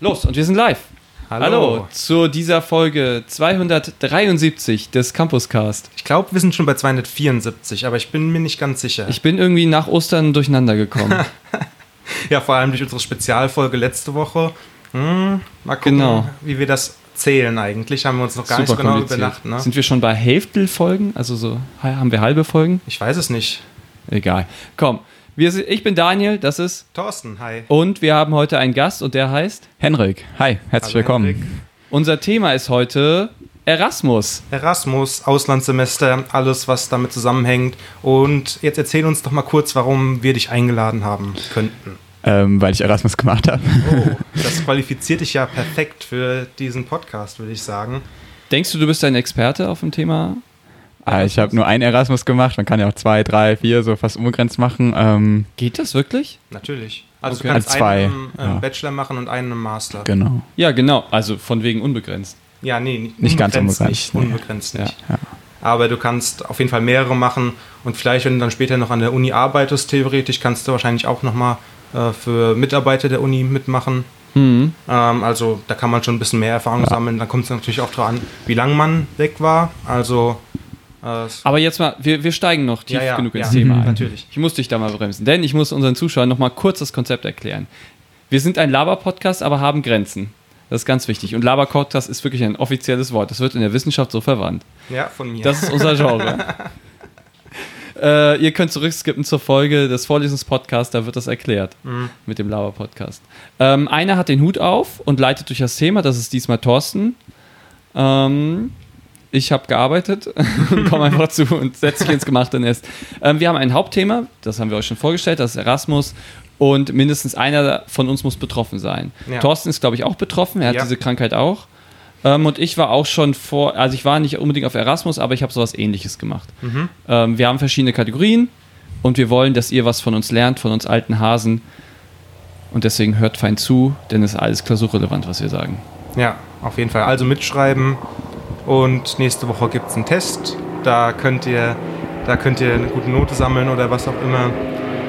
Los, und wir sind live. Hallo. Hallo zu dieser Folge 273 des Campuscast. Ich glaube, wir sind schon bei 274, aber ich bin mir nicht ganz sicher. Ich bin irgendwie nach Ostern durcheinander gekommen. ja, vor allem durch unsere Spezialfolge letzte Woche. Hm, mal gucken, genau. wie wir das zählen eigentlich. Haben wir uns noch gar Super nicht so genau überdacht. Ne? Sind wir schon bei Hälftelfolgen? Also so, haben wir halbe Folgen? Ich weiß es nicht. Egal. Komm, wir, ich bin Daniel, das ist Thorsten, hi. Und wir haben heute einen Gast und der heißt Henrik. Hi, herzlich Hallo, willkommen. Henrik. Unser Thema ist heute Erasmus. Erasmus, Auslandssemester, alles, was damit zusammenhängt. Und jetzt erzähl uns doch mal kurz, warum wir dich eingeladen haben könnten. Ähm, weil ich Erasmus gemacht habe. Oh, das qualifiziert dich ja perfekt für diesen Podcast, würde ich sagen. Denkst du, du bist ein Experte auf dem Thema Ah, ich habe nur einen Erasmus gemacht, man kann ja auch zwei, drei, vier, so fast unbegrenzt machen. Ähm, Geht das wirklich? Natürlich. Also okay. du kannst also zwei, einen ähm, ja. Bachelor machen und einen Master. Genau. Ja, genau. Also von wegen unbegrenzt. Ja, nee, nicht, nicht ganz unbegrenzt. Nicht, unbegrenzt nee. nicht. Ja. Aber du kannst auf jeden Fall mehrere machen und vielleicht, wenn du dann später noch an der Uni arbeitest, theoretisch kannst du wahrscheinlich auch nochmal äh, für Mitarbeiter der Uni mitmachen. Mhm. Ähm, also da kann man schon ein bisschen mehr Erfahrung ja. sammeln. Dann kommt es natürlich auch darauf an, wie lange man weg war. Also aber jetzt mal, wir, wir steigen noch tief ja, ja, genug ins ja, Thema ein. Natürlich. Ich muss dich da mal bremsen, denn ich muss unseren Zuschauern noch mal kurz das Konzept erklären. Wir sind ein Laber-Podcast, aber haben Grenzen. Das ist ganz wichtig. Und Laber-Podcast ist wirklich ein offizielles Wort. Das wird in der Wissenschaft so verwandt. Ja, von mir. Das ist unser Genre. äh, ihr könnt zurückskippen zur Folge des Vorlesungs-Podcasts, da wird das erklärt mhm. mit dem Laber-Podcast. Ähm, einer hat den Hut auf und leitet durch das Thema, das ist diesmal Thorsten. Ähm, ich habe gearbeitet komme einfach zu und setze mich ins gemachte Nest. Ähm, wir haben ein Hauptthema, das haben wir euch schon vorgestellt, das ist Erasmus. Und mindestens einer von uns muss betroffen sein. Ja. Thorsten ist, glaube ich, auch betroffen. Er hat ja. diese Krankheit auch. Ähm, und ich war auch schon vor, also ich war nicht unbedingt auf Erasmus, aber ich habe sowas ähnliches gemacht. Mhm. Ähm, wir haben verschiedene Kategorien und wir wollen, dass ihr was von uns lernt, von uns alten Hasen. Und deswegen hört fein zu, denn es ist alles klausurrelevant, was wir sagen. Ja, auf jeden Fall. Also mitschreiben, und nächste Woche gibt es einen Test. Da könnt ihr, da könnt ihr eine gute Note sammeln oder was auch immer.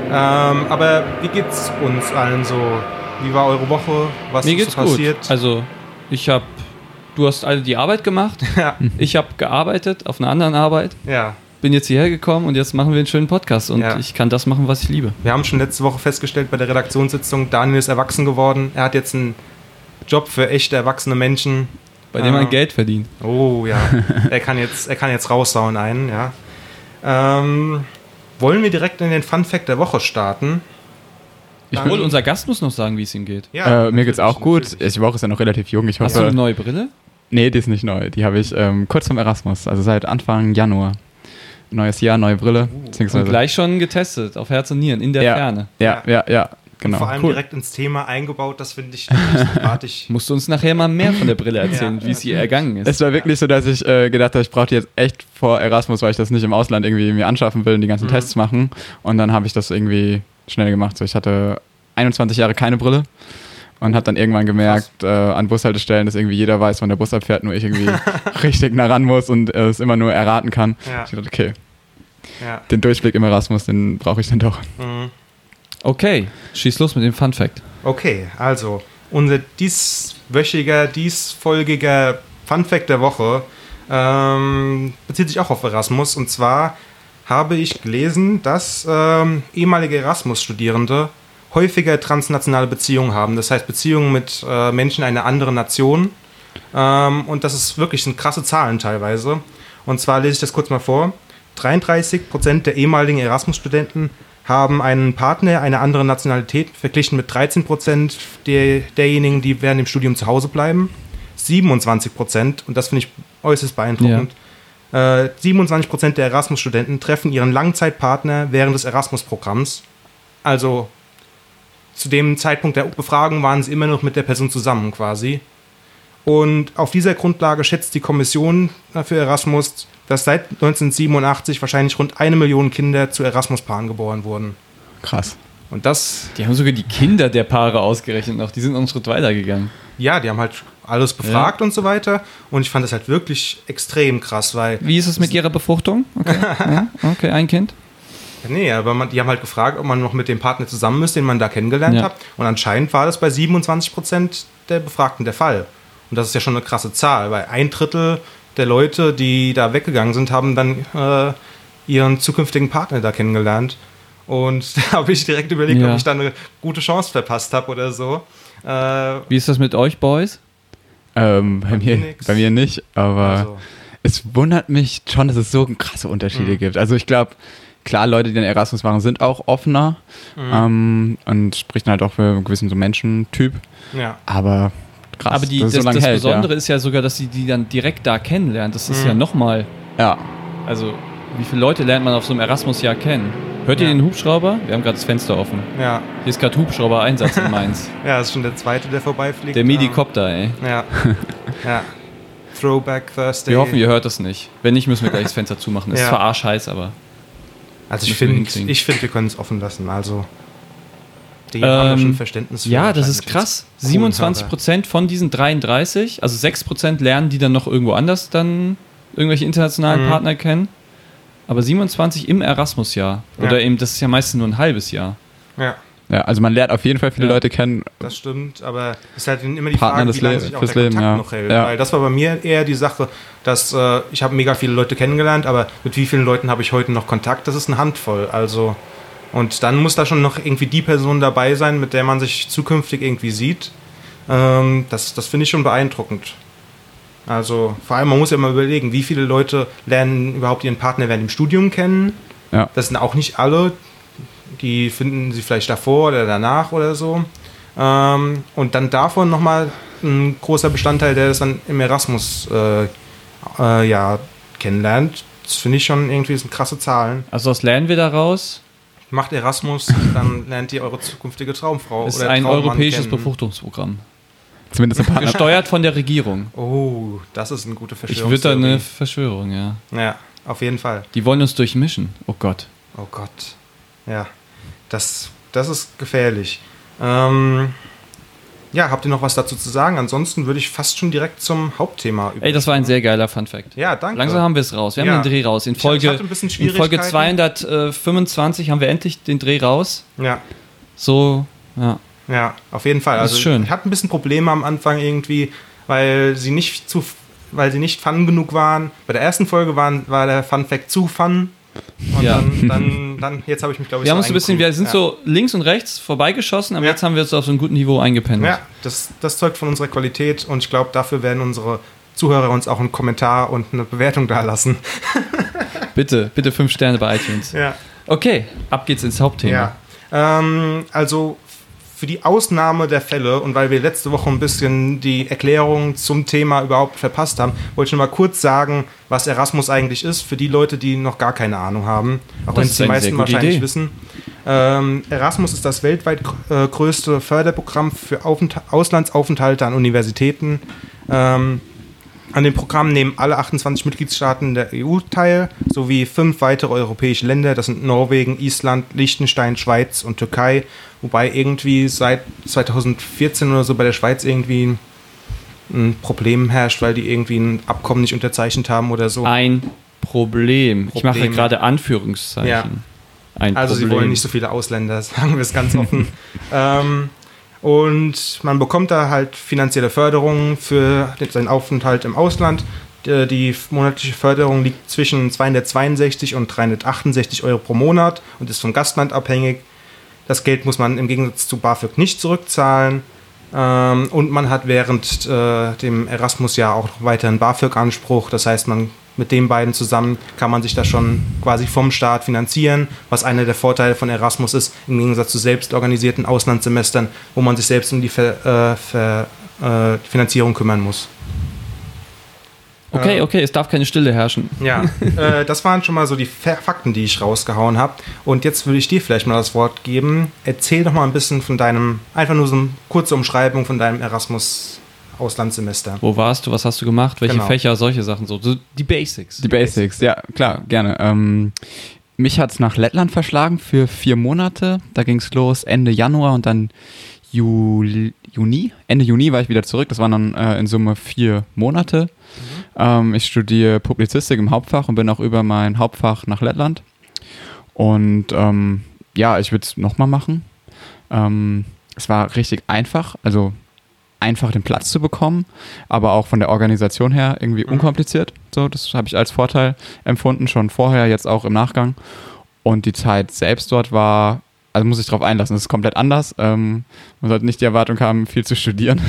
Ähm, aber wie geht's uns allen so? Wie war eure Woche? Was Mir ist so passiert? Gut. Also ich habe, du hast alle die Arbeit gemacht. Ja. Ich habe gearbeitet auf einer anderen Arbeit. Ja. Bin jetzt hierher gekommen und jetzt machen wir einen schönen Podcast und ja. ich kann das machen, was ich liebe. Wir haben schon letzte Woche festgestellt bei der Redaktionssitzung, Daniel ist erwachsen geworden. Er hat jetzt einen Job für echte erwachsene Menschen bei dem man ah. Geld verdient. Oh ja, er kann jetzt, er kann jetzt raussauen einen, ja. Ähm, wollen wir direkt in den Fun Fact der Woche starten? Ich will, unser Gast muss noch sagen, wie es ihm geht. Ja, äh, mir geht's auch gut. Natürlich. Die Woche ist ja noch relativ jung. Ich Hast hoffe, du eine neue Brille? Nee, die ist nicht neu. Die habe ich ähm, kurz vom Erasmus, also seit Anfang Januar. Neues Jahr, neue Brille. Uh. Und gleich schon getestet, auf Herz und Nieren, in der ja, Ferne. Ja, ja, ja. Genau. vor allem cool. direkt ins Thema eingebaut, das finde ich sympathisch. Musst du uns nachher mal mehr von der Brille erzählen, ja. wie es ihr ergangen ist. Es war wirklich so, dass ich äh, gedacht habe, ich brauche die jetzt echt vor Erasmus, weil ich das nicht im Ausland irgendwie mir anschaffen will und die ganzen mhm. Tests machen. Und dann habe ich das irgendwie schnell gemacht. So, ich hatte 21 Jahre keine Brille und habe dann irgendwann gemerkt äh, an Bushaltestellen, dass irgendwie jeder weiß, wann der Bus abfährt, nur ich irgendwie richtig nah ran muss und äh, es immer nur erraten kann. Ja. Ich dachte, okay, ja. den Durchblick im Erasmus, den brauche ich dann doch. Mhm. Okay, schieß los mit dem Fun Fact. Okay, also unser dieswöchiger, diesfolgiger Fun Fact der Woche ähm, bezieht sich auch auf Erasmus. Und zwar habe ich gelesen, dass ähm, ehemalige Erasmus-Studierende häufiger transnationale Beziehungen haben. Das heißt Beziehungen mit äh, Menschen einer anderen Nation. Ähm, und das ist wirklich sind krasse Zahlen teilweise. Und zwar lese ich das kurz mal vor. 33% der ehemaligen Erasmus-Studenten haben einen Partner einer anderen Nationalität verglichen mit 13 Prozent der, derjenigen, die während dem Studium zu Hause bleiben. 27 Prozent, und das finde ich äußerst beeindruckend, ja. äh, 27 Prozent der Erasmus-Studenten treffen ihren Langzeitpartner während des Erasmus-Programms. Also zu dem Zeitpunkt der Befragung waren sie immer noch mit der Person zusammen quasi. Und auf dieser Grundlage schätzt die Kommission für Erasmus, dass seit 1987 wahrscheinlich rund eine Million Kinder zu Erasmus-Paaren geboren wurden. Krass. Und das. Die haben sogar die Kinder der Paare ausgerechnet noch. Die sind noch einen Schritt weiter gegangen. Ja, die haben halt alles befragt ja. und so weiter. Und ich fand das halt wirklich extrem krass, weil. Wie ist es mit ihrer Befruchtung? Okay, ja, okay ein Kind. Nee, aber man, die haben halt gefragt, ob man noch mit dem Partner zusammen ist, den man da kennengelernt Ja. hat. Und anscheinend war das bei 27 Prozent der Befragten der Fall. Und das ist ja schon eine krasse Zahl, weil ein Drittel der Leute, die da weggegangen sind, haben dann äh, ihren zukünftigen Partner da kennengelernt. Und da habe ich direkt überlegt, Ja. ob ich da eine gute Chance verpasst habe oder so. Äh, Wie ist das mit euch, Boys? Ähm, bei, Bei mir mir, nix. bei mir nicht, aber also, es wundert mich schon, dass es so krasse Unterschiede Mhm. gibt. Also ich glaube, klar, Leute, die den Erasmus machen, sind auch offener Mhm. ähm, und sprechen halt auch für einen gewissen so Menschentyp. ja. Aber krass, Aber die, das, es so das hält, Besondere ist ja sogar, dass sie die dann direkt da kennenlernt. Das ist Mhm. ja nochmal, Ja. ja. also wie viele Leute lernt man auf so einem Erasmus-Jahr kennen? Hört ihr Ja. den Hubschrauber? Wir haben gerade das Fenster offen. Ja. Hier ist gerade Hubschrauber-Einsatz in Mainz. ja, das ist schon der zweite, der vorbeifliegt. Der Ähm, Medikopter, ey. Ja. ja. Throwback Thursday. Wir hoffen, ihr hört das nicht. Wenn nicht, müssen wir gleich das Fenster zumachen. Das ist Ja. zwar arschheiß, aber. Also ich finde, ich find, wir können es offen lassen. Also die haben da Ähm, schon Verständnis für. Ja, das ist krass. jetzt coolen 27 Hörer. Prozent von diesen 33, also 6 Prozent lernen, die dann noch irgendwo anders dann irgendwelche internationalen Mhm. Partner kennen. Aber 27 im Erasmus-Jahr. Ja. Oder eben, das ist ja meistens nur ein halbes Jahr. Ja, ja, also man lernt auf jeden Fall viele Ja. Leute kennen. das stimmt. Aber es ist halt immer die Partner Frage, wie lange Le- sich auch fürs der Leben, Kontakt ja. noch hält. Ja. Weil das war bei mir eher die Sache, dass äh, ich habe mega viele Leute kennengelernt, aber mit wie vielen Leuten habe ich heute noch Kontakt? Das ist eine Handvoll. Also und dann muss da schon noch irgendwie die Person dabei sein, mit der man sich zukünftig irgendwie sieht. Ähm, das das finde ich schon beeindruckend. Also vor allem, man muss ja mal überlegen, wie viele Leute lernen überhaupt ihren Partner während dem Studium kennen. Ja. Das sind auch nicht alle. Die finden sie vielleicht davor oder danach oder so. Ähm, und dann davon nochmal ein großer Bestandteil, der das dann im Erasmus äh, äh, ja, kennenlernt. Das finde ich schon irgendwie das sind krasse Zahlen. Also was lernen wir daraus? Macht Erasmus, dann lernt ihr eure zukünftige Traumfrau Es ist oder ein Traummann europäisches kennen. Befruchtungsprogramm. Zumindest ein Partner. Gesteuert von der Regierung. Oh, das ist eine gute Ich Verschwörung. würde da eine Verschwörung, ja. Ja, auf jeden Fall. Die wollen uns durchmischen. Oh Gott. Oh Gott. Ja, das, das ist gefährlich. Ähm, ja, habt ihr noch was dazu zu sagen? Ansonsten würde ich fast schon direkt zum Hauptthema Ey, das war ein sehr geiler Fun-Fact. Ja, danke. Langsam haben wir es raus. Wir haben Ja. den Dreh raus. In Folge, in Folge Schwierigkeiten. 225 haben wir endlich den Dreh raus. Ja, So, ja. ja, auf jeden Fall. Das Also ist schön. Ich hatte ein bisschen Probleme am Anfang irgendwie, weil sie nicht zu, weil sie nicht fun genug waren. Bei der ersten Folge waren, war der Fun Fact zu fun. Und Ja. dann, dann, dann, jetzt habe ich mich, glaube ich, Wir haben so uns ein bisschen, wir sind eingegroovt. so links und rechts vorbeigeschossen, aber Ja. jetzt haben wir uns auf so einem guten Niveau eingependelt. Ja, das, das zeugt von unserer Qualität und ich glaube, dafür werden unsere Zuhörer uns auch einen Kommentar und eine Bewertung da lassen. Bitte, bitte fünf Sterne bei iTunes. Ja. Okay, ab geht's ins Hauptthema. Ja. Ähm, also für die Ausnahme der Fälle und weil wir letzte Woche ein bisschen die Erklärung zum Thema überhaupt verpasst haben, wollte ich nur mal kurz sagen, was Erasmus eigentlich ist, für die Leute, die noch gar keine Ahnung haben. Auch Das wenn es die meisten wahrscheinlich Idee. wissen. Ähm, Erasmus ist das weltweit äh, größte Förderprogramm für Aufent Auslandsaufenthalte an Universitäten. Ähm, an dem Programm nehmen alle 28 Mitgliedstaaten der EU teil, sowie fünf weitere europäische Länder. Das sind Norwegen, Island, Liechtenstein, Schweiz und Türkei. Wobei irgendwie seit 2014 oder so bei der Schweiz irgendwie ein Problem herrscht, weil die irgendwie ein Abkommen nicht unterzeichnet haben oder so. Ein Problem. Ich mache gerade Anführungszeichen. Ja. Ein Also sie Problem. wollen nicht so viele Ausländer, sagen wir es ganz offen. ähm, und man bekommt da halt finanzielle Förderung für seinen Aufenthalt im Ausland. Die, monatliche Förderung liegt zwischen 262 und 368 Euro pro Monat und ist vom Gastland abhängig. Das Geld muss man im Gegensatz zu BAföG nicht zurückzahlen. Ähm, und man hat während äh, dem Erasmus-Jahr auch noch weiter einen BAföG-Anspruch. Das heißt, man mit den beiden zusammen kann man sich das schon quasi vom Staat finanzieren, was einer der Vorteile von Erasmus ist, im Gegensatz zu selbst organisierten Auslandssemestern, wo man sich selbst um die Ver, äh, Ver, äh, Finanzierung kümmern muss. Okay, Äh, okay, es darf keine Stille herrschen. Ja, äh, das waren schon mal so die Fa- Fakten, die ich rausgehauen habe. Und jetzt würde ich dir vielleicht mal das Wort geben. Erzähl doch mal ein bisschen von deinem, einfach nur so eine kurze Umschreibung von deinem Erasmus-Auslandssemester. Wo warst du? Was hast du gemacht? Welche Genau. Fächer? Solche Sachen. So, so die Basics. Die Basics, ja, klar, gerne. Ähm, mich hat es nach Lettland verschlagen für vier Monate. Da ging es los Ende Januar und dann Juli, Juni. Ende Juni war ich wieder zurück. Das waren dann äh, in Summe vier Monate. Ähm, ich studiere Publizistik im Hauptfach und bin auch über mein Hauptfach nach Lettland. Und ähm, ja, ich würde es nochmal machen. Ähm, es war richtig einfach, also einfach den Platz zu bekommen, aber auch von der Organisation her irgendwie Mhm. unkompliziert. So, das habe ich als Vorteil empfunden, schon vorher, jetzt auch im Nachgang. Und die Zeit selbst dort war, also muss ich darauf einlassen, es ist komplett anders. Ähm, man sollte nicht die Erwartung haben, viel zu studieren.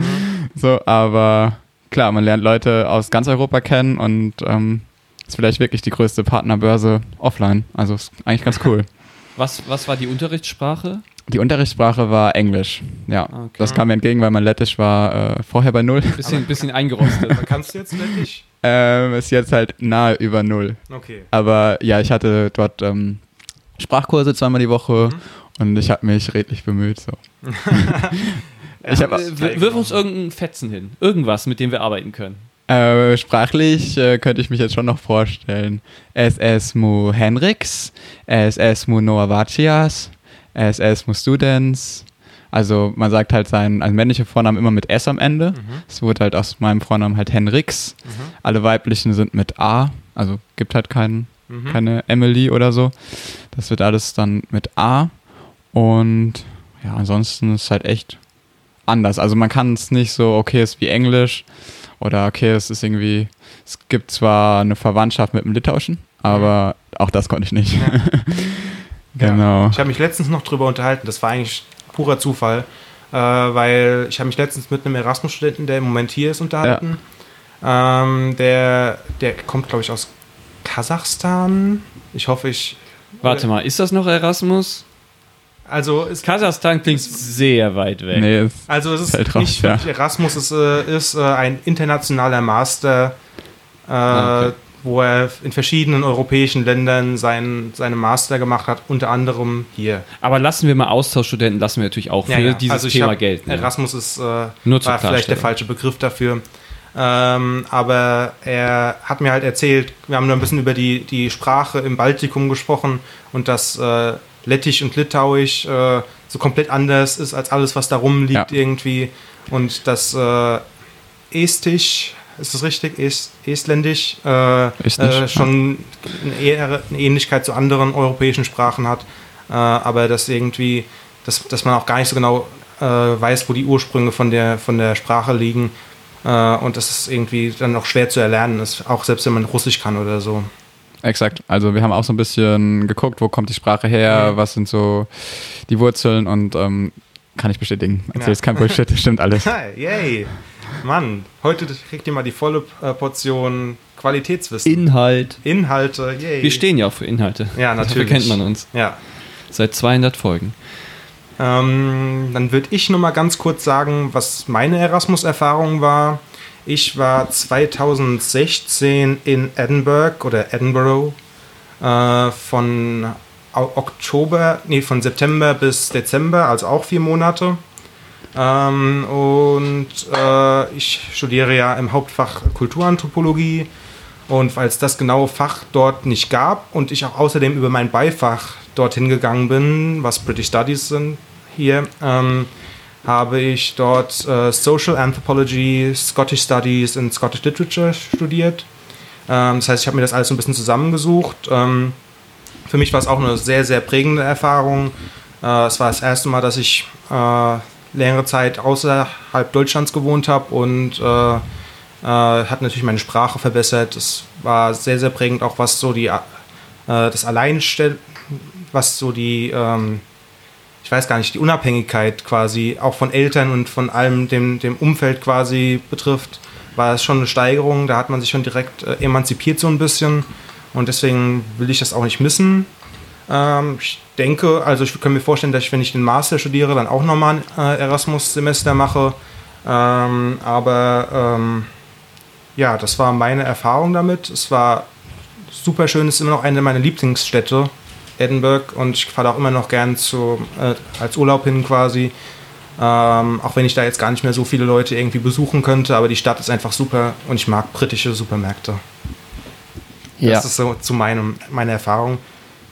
so, aber klar, man lernt Leute aus ganz Europa kennen und ähm, ist vielleicht wirklich die größte Partnerbörse offline. Also ist eigentlich ganz cool. Was, was war die Unterrichtssprache? Die Unterrichtssprache war Englisch. Ja, Okay. das kam mir entgegen, weil mein Lettisch war äh, vorher bei Null. Bisschen, bisschen eingerostet. Kannst du jetzt wirklich? Ähm, ist jetzt halt nahe über Null. Okay. Aber ja, ich hatte dort ähm, Sprachkurse zweimal die Woche und ich habe mich redlich bemüht. So. ich hab, Äh, Wirf uns irgendeinen Fetzen hin. Irgendwas, mit dem wir arbeiten können. äh, sprachlich äh, könnte ich mich jetzt schon noch vorstellen. SS mu Henriks, SS mu Noavacias, SS mu Students. Also man sagt halt seinen also männliche Vornamen immer mit S am Ende. Es wurde halt aus meinem Vornamen halt Henriks. Alle weiblichen sind mit A, also gibt halt keinen, Mhm. keine Emily oder so. Das wird alles dann mit A. Und ja, ansonsten ist es halt echt anders. Also man kann es nicht so, okay, es ist wie Englisch oder okay, es ist irgendwie, es gibt zwar eine Verwandtschaft mit dem Litauischen, aber auch das konnte ich nicht. genau. Ja. Ich habe mich letztens noch drüber unterhalten, das war eigentlich purer Zufall, äh, weil ich habe mich letztens mit einem Erasmus-Studenten, der im Moment hier ist, unterhalten. Ähm, der, der kommt, glaube ich, aus Kasachstan. Ich hoffe, ich. Warte mal, ist das noch Erasmus? Also es, Kasachstan klingt sehr weit weg. Nee, also es ist raus, nicht ja. wirklich Erasmus, es äh, ist äh, ein internationaler Master, äh, Ah, okay. Wo er in verschiedenen europäischen Ländern sein, seine Master gemacht hat, unter anderem hier. Aber lassen wir mal Austauschstudenten, lassen wir natürlich auch für dieses Also Thema hab- gelten. ja. Erasmus ist äh, Nur war vielleicht der falsche Begriff dafür. Ähm, aber er hat mir halt erzählt, wir haben nur ein bisschen über die, die Sprache im Baltikum gesprochen und dass äh, Lettisch und Litauisch äh, so komplett anders ist als alles, was da rumliegt Ja. irgendwie. Und dass äh, Estisch, ist das richtig? Est, Estländisch äh, äh, schon eine, Ähnlichkeit zu anderen europäischen Sprachen hat. Äh, aber dass irgendwie, dass, dass man auch gar nicht so genau äh, weiß, wo die Ursprünge von der, von der Sprache liegen. Äh, und dass es irgendwie dann auch schwer zu erlernen ist, auch selbst wenn man Russisch kann oder so. Exakt. Also wir haben auch so ein bisschen geguckt, wo kommt die Sprache her, Mhm. was sind so die Wurzeln und ähm, kann ich bestätigen. Erzähl Ja. kein Bullshit, das stimmt alles. Hi, yay! Mann, heute kriegt ihr mal die volle äh, Portion Qualitätswissen. Inhalt. Inhalte, yay! Wir stehen ja auch für Inhalte. Ja, Dafür natürlich. kennt man uns. Ja. Seit 200 Folgen. Ähm, dann würde ich noch mal ganz kurz sagen, was meine Erasmus-Erfahrung war. Ich war 2016 in Edinburgh oder Edinburgh äh, von Oktober, nee, von September bis Dezember, also auch vier Monate. Ähm, und äh, ich studiere ja im Hauptfach Kulturanthropologie. Und weil es das genaue Fach dort nicht gab und ich auch außerdem über mein Beifach dorthin gegangen bin, was British Studies sind hier, ähm, habe ich dort äh, Social Anthropology, Scottish Studies und Scottish Literature studiert. Ähm, das heißt, ich habe mir das alles so ein bisschen zusammengesucht. Ähm, für mich war es auch eine sehr, sehr prägende Erfahrung. Äh, es war das erste Mal, dass ich äh, längere Zeit außerhalb Deutschlands gewohnt habe und äh, äh, hat natürlich meine Sprache verbessert. Es war sehr, sehr prägend, auch was so die, äh, das Alleinstell, was so die, ähm, ich weiß gar nicht, die Unabhängigkeit quasi auch von Eltern und von allem dem, dem Umfeld quasi betrifft, war es schon eine Steigerung. Da hat man sich schon direkt äh, emanzipiert so ein bisschen und deswegen will ich das auch nicht missen. Ähm, ich denke, also ich kann mir vorstellen, dass ich, wenn ich den Master studiere, dann auch nochmal ein äh, Erasmus-Semester mache. Ähm, aber ähm, ja, das war meine Erfahrung damit. Es war super schön, es ist immer noch eine meiner Lieblingsstädte, Edinburgh, und ich fahre da auch immer noch gern zu, äh, als Urlaub hin quasi. Ähm, auch wenn ich da jetzt gar nicht mehr so viele Leute irgendwie besuchen könnte, aber die Stadt ist einfach super und ich mag britische Supermärkte. Das ist so zu meinem, meiner Erfahrung.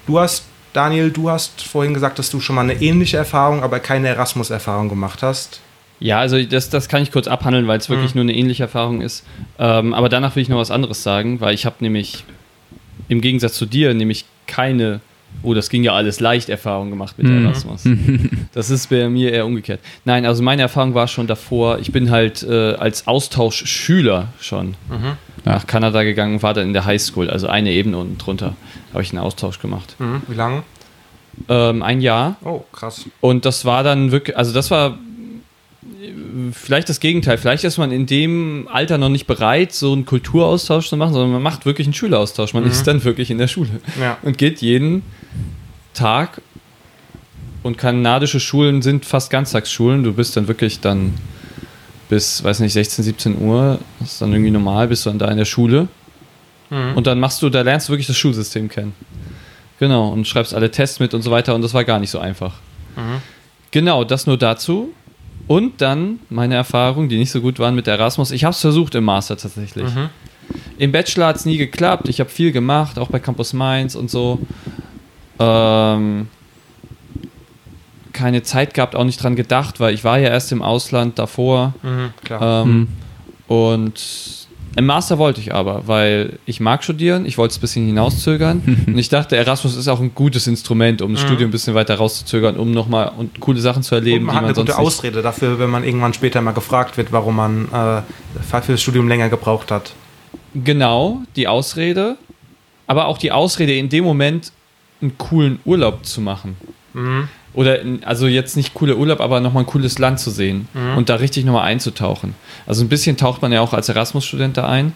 Du hast, Daniel, du hast vorhin gesagt, dass du schon mal eine ähnliche Erfahrung, aber keine Erasmus-Erfahrung gemacht hast. Ja, also das, das kann ich kurz abhandeln, weil es Mhm. wirklich nur eine ähnliche Erfahrung ist. Ähm, aber danach will ich noch was anderes sagen, weil ich habe nämlich im Gegensatz zu dir nämlich keine Oh, das ging ja alles leicht Erfahrung gemacht mit Mhm. Erasmus. Das ist bei mir eher umgekehrt. Nein, also meine Erfahrung war schon davor, ich bin halt äh, als Austauschschüler schon nach Kanada gegangen, war dann in der Highschool, also eine Ebene unten drunter, habe ich einen Austausch gemacht. Mhm. Wie lange? Ähm, ein Jahr Oh, krass. und das war dann wirklich, also das war vielleicht das Gegenteil. Vielleicht ist man in dem Alter noch nicht bereit, so einen Kulturaustausch zu machen, sondern man macht wirklich einen Schüleraustausch. Man ist dann wirklich in der Schule Ja. und geht jeden Tag. Und kanadische Schulen sind fast Ganztagsschulen. Du bist dann wirklich dann bis, weiß nicht, 16, 17 Uhr, das ist dann irgendwie normal, bist du dann da in der Schule. Mhm. Und dann machst du, da lernst du wirklich das Schulsystem kennen. Genau, und schreibst alle Tests mit und so weiter. Und das war gar nicht so einfach. Mhm. Genau, das nur dazu. Und dann meine Erfahrungen, die nicht so gut waren mit Erasmus. Ich habe es versucht im Master tatsächlich. Mhm. Im Bachelor hat es nie geklappt. Ich habe viel gemacht, auch bei Campus Mainz und so. Ähm, keine Zeit gehabt, auch nicht dran gedacht, weil ich war ja erst im Ausland davor. Mhm. Klar. Ähm, Und im Master wollte ich aber, weil ich mag studieren, ich wollte es ein bisschen hinauszögern. und ich dachte, Erasmus ist auch ein gutes Instrument, um das Mhm. Studium ein bisschen weiter rauszuzögern, um nochmal und coole Sachen zu Und erleben, man die hat man eine sonst gute. Ausrede dafür, wenn man irgendwann später mal gefragt wird, warum man äh, für das Studium länger gebraucht hat. Genau, die Ausrede, aber auch die Ausrede in dem Moment einen coolen Urlaub zu machen. Mhm. Oder also jetzt nicht cooler Urlaub, aber nochmal ein cooles Land zu sehen Mhm. und da richtig nochmal einzutauchen. Also ein bisschen taucht man ja auch als Erasmus-Student da ein.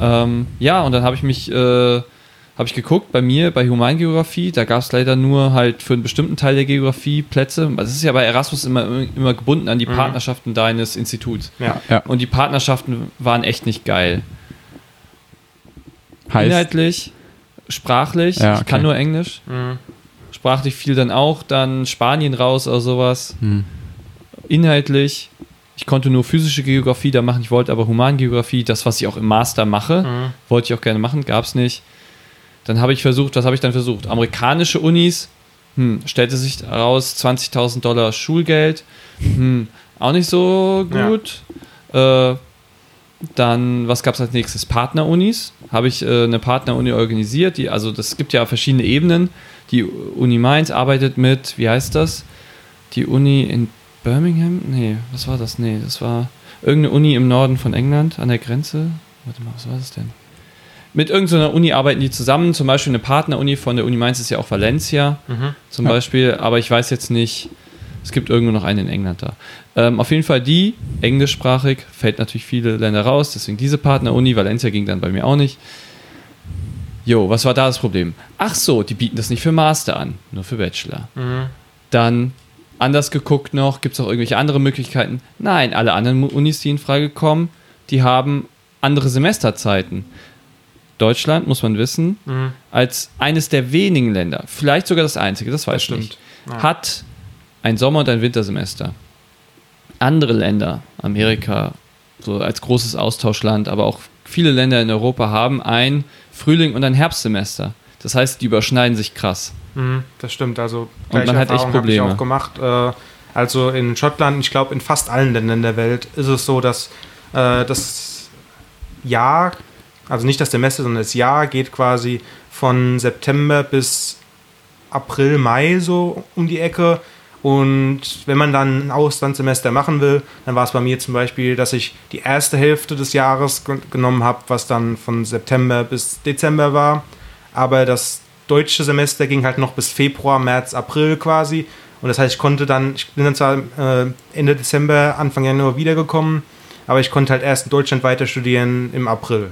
Ähm, ja, und dann habe ich mich, äh, habe ich geguckt, bei mir, bei Humangeografie, da gab es leider nur halt für einen bestimmten Teil der Geografie Plätze. Das ist ja bei Erasmus immer, immer gebunden an die Mhm. Partnerschaften deines Instituts. Ja. Ja. Und die Partnerschaften waren echt nicht geil. Heißt, Inhaltlich, sprachlich, Ja, ich kann okay. nur Englisch. Mhm. Sprachlich fiel dann auch dann Spanien raus oder sowas. hm. Inhaltlich, ich konnte nur physische Geografie da machen, ich wollte aber Humangeografie, das, was ich auch im Master mache, Mhm. wollte ich auch gerne machen, gab es nicht. Dann habe ich versucht, was habe ich dann versucht? Amerikanische Unis, hm, stellte sich heraus, 20.000 Dollar Schulgeld, hm, auch nicht so Ja. gut. Äh, dann, was gab es als nächstes? Partnerunis. Habe ich äh, eine Partneruni organisiert. Die, also das gibt ja verschiedene Ebenen. Die Uni Mainz arbeitet mit, wie heißt das? Die Uni in Birmingham? Nee, was war das? Nee, das war irgendeine Uni im Norden von England an der Grenze. Warte mal, was war das denn? Mit irgendeiner Uni arbeiten die zusammen. Zum Beispiel eine Partneruni von der Uni Mainz ist ja auch Valencia Mhm. zum Ja. Beispiel, aber ich weiß jetzt nicht, es gibt irgendwo noch eine in England da. Ähm, auf jeden Fall die, englischsprachig, fällt natürlich viele Länder raus, deswegen diese Partneruni, Valencia ging dann bei mir auch nicht. Jo, was war da das Problem? Ach so, die bieten das nicht für Master an, nur für Bachelor. Mhm. Dann anders geguckt noch, gibt es auch irgendwelche andere Möglichkeiten? Nein, alle anderen Unis, die in Frage kommen, die haben andere Semesterzeiten. Deutschland, muss man wissen, Mhm. als eines der wenigen Länder, vielleicht sogar das einzige, das weiß Das ich stimmt. nicht, Ja. hat ein Sommer- und ein Wintersemester. Andere Länder, Amerika, so als großes Austauschland, aber auch viele Länder in Europa haben ein Frühling- und ein Herbstsemester. Das heißt, die überschneiden sich krass. Mhm, das stimmt. Also man gleiche hat echt habe ich Probleme. auch gemacht. Äh, also in Schottland, ich glaube in fast allen Ländern der Welt ist es so, dass äh, das Jahr, also nicht das Semester, sondern das Jahr geht quasi von September bis April, Mai so um die Ecke. Und wenn man dann ein Auslandssemester machen will, dann war es bei mir zum Beispiel, dass ich die erste Hälfte des Jahres ge- genommen habe, was dann von September bis Dezember war. Aber das deutsche Semester ging halt noch bis Februar, März, April quasi. Und das heißt, ich konnte dann, ich bin dann zwar äh, Ende Dezember, Anfang Januar wiedergekommen, aber ich konnte halt erst in Deutschland weiter studieren im April.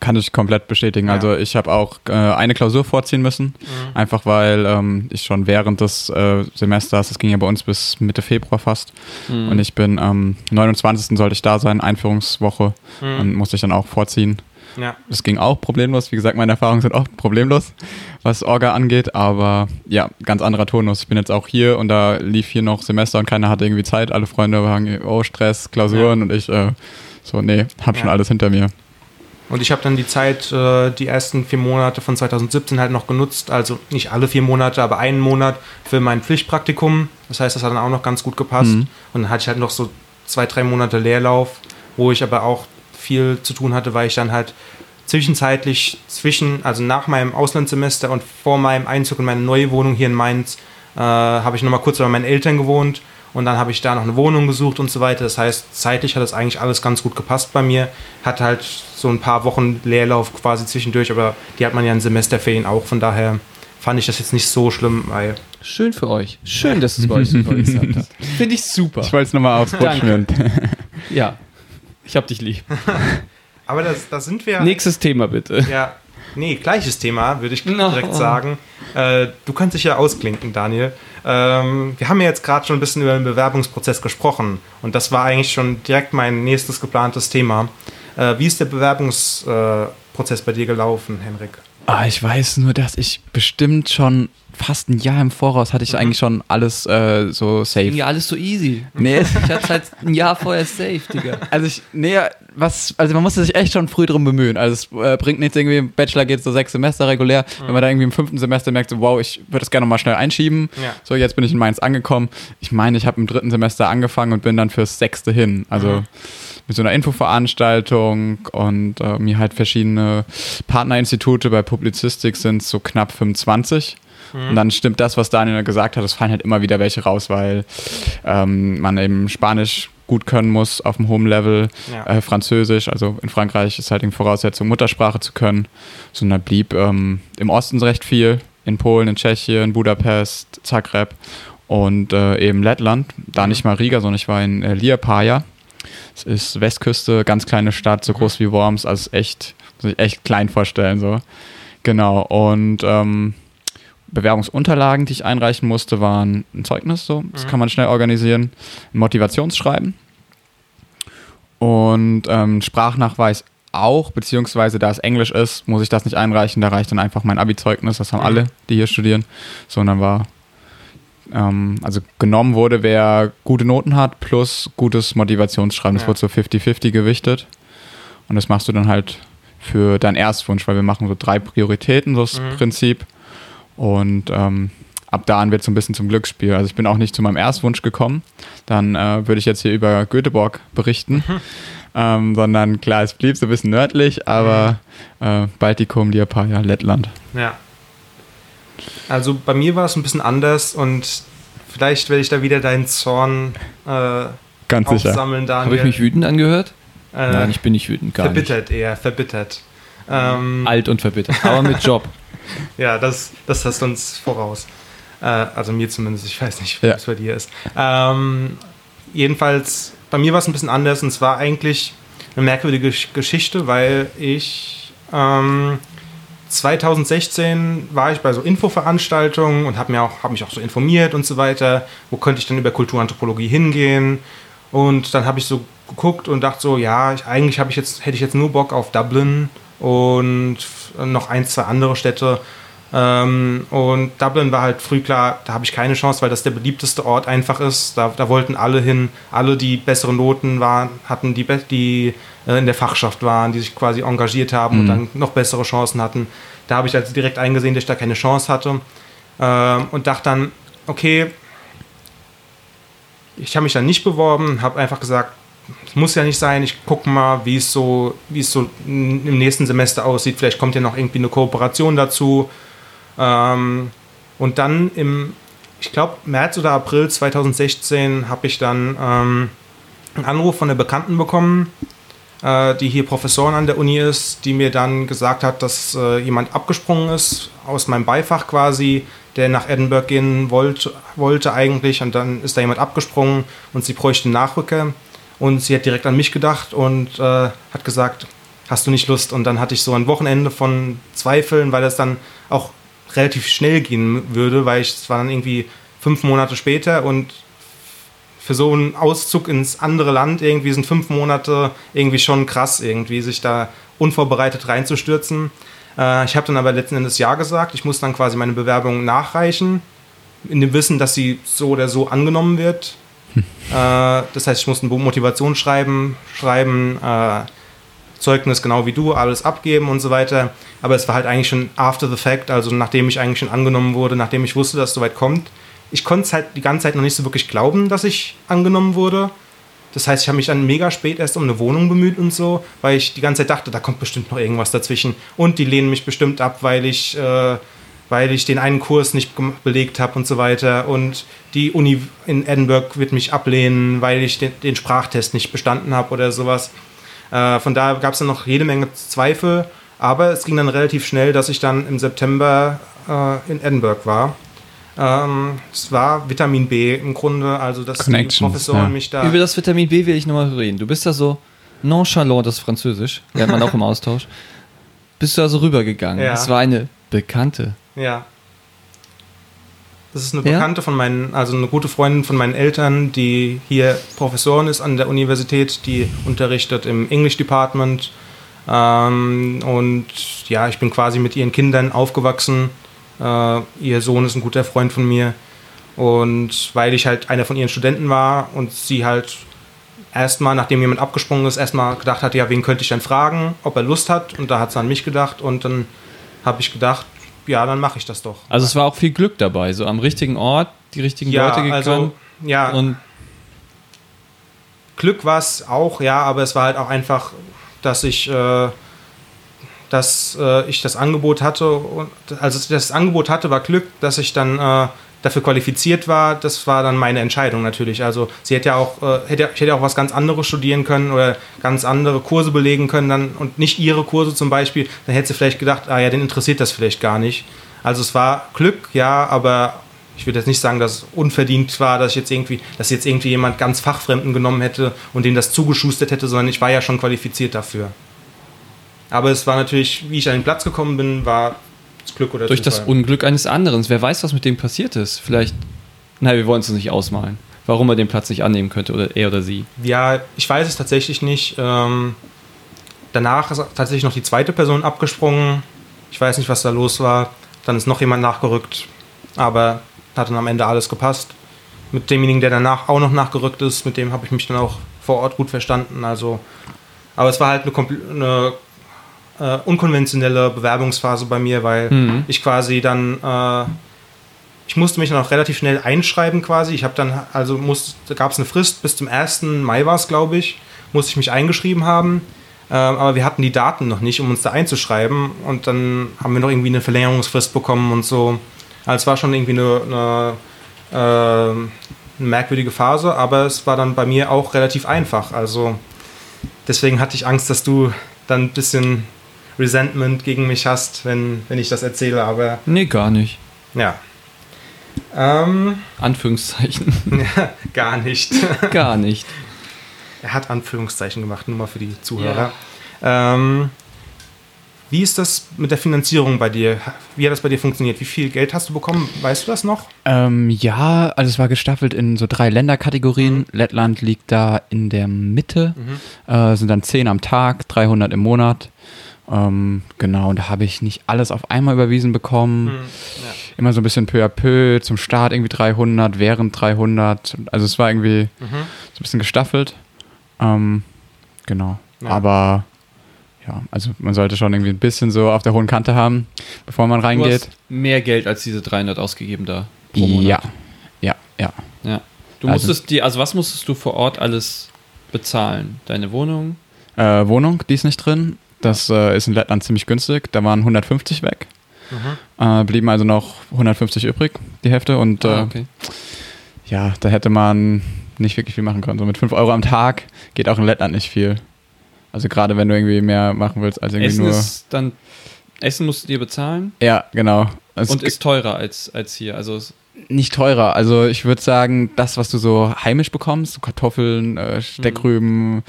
Kann ich komplett bestätigen. Ja. Also ich habe auch äh, eine Klausur vorziehen müssen, einfach weil ähm, ich schon während des äh, Semesters, das ging ja bei uns bis Mitte Februar fast, und ich bin am 29. sollte ich da sein, Einführungswoche, und musste ich dann auch vorziehen. Ja. Das ging auch problemlos. Wie gesagt, meine Erfahrungen sind auch problemlos, was Orga angeht. Aber ja, ganz anderer Tonus. Ich bin jetzt auch hier und da lief hier noch Semester und keiner hatte irgendwie Zeit. Alle Freunde waren, oh, Stress, Klausuren und ich äh, so, nee, hab schon Ja. alles hinter mir. Und ich habe dann die Zeit, äh, die ersten vier Monate von 2017 halt noch genutzt, also nicht alle vier Monate, aber einen Monat für mein Pflichtpraktikum. Das heißt, das hat dann auch noch ganz gut gepasst. Mhm. Und dann hatte ich halt noch so zwei, drei Monate Leerlauf, wo ich aber auch viel zu tun hatte, weil ich dann halt zwischenzeitlich zwischen, also nach meinem Auslandssemester und vor meinem Einzug in meine neue Wohnung hier in Mainz, äh, habe ich nochmal kurz bei meinen Eltern gewohnt und dann habe ich da noch eine Wohnung gesucht und so weiter. Das heißt, zeitlich hat das eigentlich alles ganz gut gepasst bei mir. Hat halt so ein paar Wochen Leerlauf quasi zwischendurch, aber die hat man ja in Semesterferien auch. Von daher fand ich das jetzt nicht so schlimm, weil. Schön für euch. Schön, dass es bei euch so toll hat. Finde ich super. Ich wollte es nochmal schmieren. Ja. Ich hab dich lieb. Aber das, da sind wir. Nächstes Thema bitte. Ja, nee, gleiches Thema, würde ich No. direkt sagen. Äh, du kannst dich ja ausklinken, Daniel. Ähm, wir haben ja jetzt gerade schon ein bisschen über den Bewerbungsprozess gesprochen und das war eigentlich schon direkt mein nächstes geplantes Thema. Äh, wie ist der Bewerbungsprozess äh, bei dir gelaufen, Henrik? Ah, ich weiß nur, dass ich bestimmt schon fast ein Jahr im Voraus hatte ich eigentlich schon alles äh, so safe. Ja, alles so easy. Nee, Ich hatte halt ein Jahr vorher safe, Digga. also ich, nee, was, also man musste sich echt schon früh drum bemühen. Also es äh, bringt nichts irgendwie, im Bachelor geht so sechs Semester regulär. Wenn man da irgendwie im fünften Semester merkt, so, wow, ich würde das gerne mal schnell einschieben. Ja. So, jetzt bin ich in Mainz angekommen. Ich meine, ich habe im dritten Semester angefangen und bin dann fürs sechste hin. Also mit so einer Infoveranstaltung und äh, mir halt verschiedene Partnerinstitute bei Publizistik sind so knapp 25. Und dann stimmt das, was Daniel gesagt hat, es fallen halt immer wieder welche raus, weil ähm, man eben Spanisch gut können muss auf einem hohen Level, Ja. äh, Französisch, also in Frankreich ist halt die Voraussetzung, Muttersprache zu können. So, und da blieb ähm, im Osten recht viel, in Polen, in Tschechien, Budapest, Zagreb und äh, eben Lettland. Da nicht mal Riga, sondern ich war in äh, Liepaja. Es ist Westküste, ganz kleine Stadt, so groß wie Worms, also echt, muss ich echt klein vorstellen, so. Genau, und ähm, Bewerbungsunterlagen, die ich einreichen musste, waren ein Zeugnis, so, das kann man schnell organisieren, ein Motivationsschreiben. Und ähm, Sprachnachweis auch, beziehungsweise da es Englisch ist, muss ich das nicht einreichen, da reicht dann einfach mein Abi-Zeugnis, das haben Mhm. alle, die hier studieren, so, und dann war, ähm, also genommen wurde, wer gute Noten hat, plus gutes Motivationsschreiben, das Ja. wurde so 50-50 gewichtet und das machst du dann halt für deinen Erstwunsch, weil wir machen so drei Prioritäten, so das Mhm. Prinzip. Und ähm, ab da an wird es so ein bisschen zum Glücksspiel. Also ich bin auch nicht zu meinem Erstwunsch gekommen. Dann äh, würde ich jetzt hier über Göteborg berichten. Ähm, sondern klar, es blieb so ein bisschen nördlich, aber äh, Baltikum, Liepaja, Lettland. Ja. Also bei mir war es ein bisschen anders und vielleicht werde ich da wieder deinen Zorn äh, Ganz sicher. aufsammeln, Daniel. Habe ich mich wütend angehört? äh, Nein, ich bin nicht wütend, gar nicht. verbittert eher, verbittert. Ähm, Alt und verbittert, aber mit Job. Ja, das, das hast du uns voraus. Äh, also mir zumindest, ich weiß nicht, wie Ja. es bei dir ist. Ähm, jedenfalls, bei mir war es ein bisschen anders und es war eigentlich eine merkwürdige Gesch- Geschichte, weil ich ähm, 2016 war ich bei so Infoveranstaltungen und habe hab mich auch so informiert und so weiter. Wo könnte ich denn über Kulturanthropologie hingehen? Und dann habe ich so geguckt und dachte so, ja, ich, eigentlich ich jetzt, hätte ich jetzt nur Bock auf Dublin und noch ein, zwei andere Städte. Ähm, und Dublin war halt früh klar, da habe ich keine Chance, weil das der beliebteste Ort einfach ist. Da, da wollten alle hin, alle, die bessere Noten waren, hatten, die, die in der Fachschaft waren, die sich quasi engagiert haben und dann noch bessere Chancen hatten. Da habe ich also direkt eingesehen, dass ich da keine Chance hatte. Ähm, und dachte dann, okay, ich habe mich dann nicht beworben, habe einfach gesagt, es muss ja nicht sein, ich gucke mal, wie es so, wie es so im nächsten Semester aussieht. Vielleicht kommt ja noch irgendwie eine Kooperation dazu. Ähm, und dann im, ich glaube, März oder April 2016 habe ich dann ähm, einen Anruf von der Bekannten bekommen, äh, die hier Professorin an der Uni ist, die mir dann gesagt hat, dass äh, jemand abgesprungen ist aus meinem Beifach quasi, der nach Edinburgh gehen wollte, wollte eigentlich. Und dann ist da jemand abgesprungen und sie bräuchte einen Nachrücker. Und sie hat direkt an mich gedacht und äh, hat gesagt, hast du nicht Lust? Und dann hatte ich so ein Wochenende von Zweifeln, weil das dann auch relativ schnell gehen würde, weil ich, es war dann irgendwie fünf Monate später und für so einen Auszug ins andere Land irgendwie sind fünf Monate irgendwie schon krass, irgendwie sich da unvorbereitet reinzustürzen. Äh, ich habe dann aber letzten Endes Ja gesagt. Ich muss dann quasi meine Bewerbung nachreichen, in dem Wissen, dass sie so oder so angenommen wird. Äh, das heißt, ich muss ein Motivationsschreiben schreiben, äh, Zeugnis genau wie du, alles abgeben und so weiter. Aber es war halt eigentlich schon after the fact, also nachdem ich eigentlich schon angenommen wurde, nachdem ich wusste, dass es soweit kommt. Ich konnte es halt die ganze Zeit noch nicht so wirklich glauben, dass ich angenommen wurde. das heißt, ich habe mich dann mega spät erst um eine Wohnung bemüht und so, weil ich die ganze Zeit dachte, da kommt bestimmt noch irgendwas dazwischen. Und die lehnen mich bestimmt ab, weil ich, äh, weil ich den einen Kurs nicht belegt habe und so weiter. Und die Uni in Edinburgh wird mich ablehnen, weil ich den, den Sprachtest nicht bestanden habe oder sowas. Äh, von daher gab es dann noch jede Menge Zweifel. Aber es ging dann relativ schnell, dass ich dann im September äh, in Edinburgh war. Ähm, es war Vitamin B im Grunde, also dass die Connections, Professoren ja. mich da. Über das Vitamin B will ich nochmal reden. Du bist da so nonchalant, das ist Französisch, lernt man auch im Austausch. Bist du also rübergegangen? Ja. Es war eine Bekannte. Ja. Das ist eine Ja? Bekannte von meinen, also eine gute Freundin von meinen Eltern, die hier Professorin ist an der Universität, die unterrichtet im English Department. Ähm, und ja, ich bin quasi mit ihren Kindern aufgewachsen. Äh, ihr Sohn ist ein guter Freund von mir. Und weil ich halt einer von ihren Studenten war und sie halt erstmal, nachdem jemand abgesprungen ist, erstmal gedacht hat, ja, wen könnte ich denn fragen, ob er Lust hat. Und da hat sie an mich gedacht. Und dann habe ich gedacht, ja, dann mache ich das doch. Also es war auch viel Glück dabei, so am richtigen Ort, die richtigen ja, Leute gekannt. also, ja, und Glück war es auch, ja, aber es war halt auch einfach, dass ich, äh, dass äh, ich das Angebot hatte. Und, dass ich das Angebot hatte, war Glück, dass ich dann äh, dafür qualifiziert war. Das war dann meine Entscheidung natürlich. Also sie hätte ja auch, äh, hätte, ich hätte auch was ganz anderes studieren können oder ganz andere Kurse belegen können dann und nicht ihre Kurse zum Beispiel. Dann hätte sie vielleicht gedacht, ah ja, den interessiert das vielleicht gar nicht. Also es war Glück, ja, aber ich würde jetzt nicht sagen, dass es unverdient war, dass ich jetzt irgendwie, dass jetzt irgendwie jemand ganz Fachfremden genommen hätte und dem das zugeschustert hätte, sondern ich war ja schon qualifiziert dafür. Aber es war natürlich, wie ich an den Platz gekommen bin, war das Glück oder durch das Zufall. Unglück eines anderen. Wer weiß, was mit dem passiert ist. Vielleicht, nein, wir wollen es uns nicht ausmalen. Warum er den Platz nicht annehmen könnte, oder er oder sie. Ja, ich weiß es tatsächlich nicht. Ähm, danach ist tatsächlich noch die zweite Person abgesprungen. Ich weiß nicht, was da los war. Dann ist noch jemand nachgerückt. Aber hat dann am Ende alles gepasst. Mit demjenigen, der danach auch noch nachgerückt ist, mit dem habe ich mich dann auch vor Ort gut verstanden. Also, aber es war halt eine, kompl- eine äh, unkonventionelle Bewerbungsphase bei mir, weil Mhm. ich quasi dann äh, ich musste mich dann auch relativ schnell einschreiben quasi. Ich habe dann, also muss, da gab es eine Frist, bis zum 1. Mai war es, glaube ich, musste ich mich eingeschrieben haben. Ähm, aber wir hatten die Daten noch nicht, um uns da einzuschreiben. Und dann haben wir noch irgendwie eine Verlängerungsfrist bekommen und so. Also es war schon irgendwie eine, eine, äh, eine merkwürdige Phase, aber es war dann bei mir auch relativ einfach. Also deswegen hatte ich Angst, dass du dann ein bisschen Resentment gegen mich hast, wenn, wenn ich das erzähle. Aber Nee, gar nicht. ja. Ähm, Anführungszeichen. ja, gar nicht. gar nicht. er hat Anführungszeichen gemacht, nur mal für die Zuhörer. Ähm, wie ist das mit der Finanzierung bei dir? Wie hat das bei dir funktioniert? Wie viel Geld hast du bekommen? Weißt du das noch? Ähm, ja, also es war gestaffelt in so drei Länderkategorien. Lettland liegt da in der Mitte, äh, sind dann 10 am Tag, 300 im Monat. Ähm, genau, und da habe ich nicht alles auf einmal überwiesen bekommen. Immer so ein bisschen peu à peu, zum Start irgendwie 300, während 300. Also es war irgendwie so ein bisschen gestaffelt. Ähm, genau, Ja. aber ja, also man sollte schon irgendwie ein bisschen so auf der hohen Kante haben, bevor man Du reingeht. hast mehr Geld als diese 300 ausgegeben da. pro Monat. Ja, ja, ja. ja. Du Also- musstest die, also was musstest du vor Ort alles bezahlen? Deine Wohnung? Äh, Wohnung, die ist nicht drin. Das äh, ist in Lettland ziemlich günstig. Da waren 150 weg. Äh, blieben also noch 150 übrig, die Hälfte. Und Ah, äh, okay. ja, da hätte man nicht wirklich viel machen können. So mit 5 Euro am Tag geht auch in Lettland nicht viel. Also gerade wenn du irgendwie mehr machen willst als irgendwie Essen nur. ist dann, Essen musst du dir bezahlen ja, genau. Es und ist teurer als, als hier. Also nicht teurer. Also ich würde sagen, das, was du so heimisch bekommst, so Kartoffeln, äh, Steckrüben,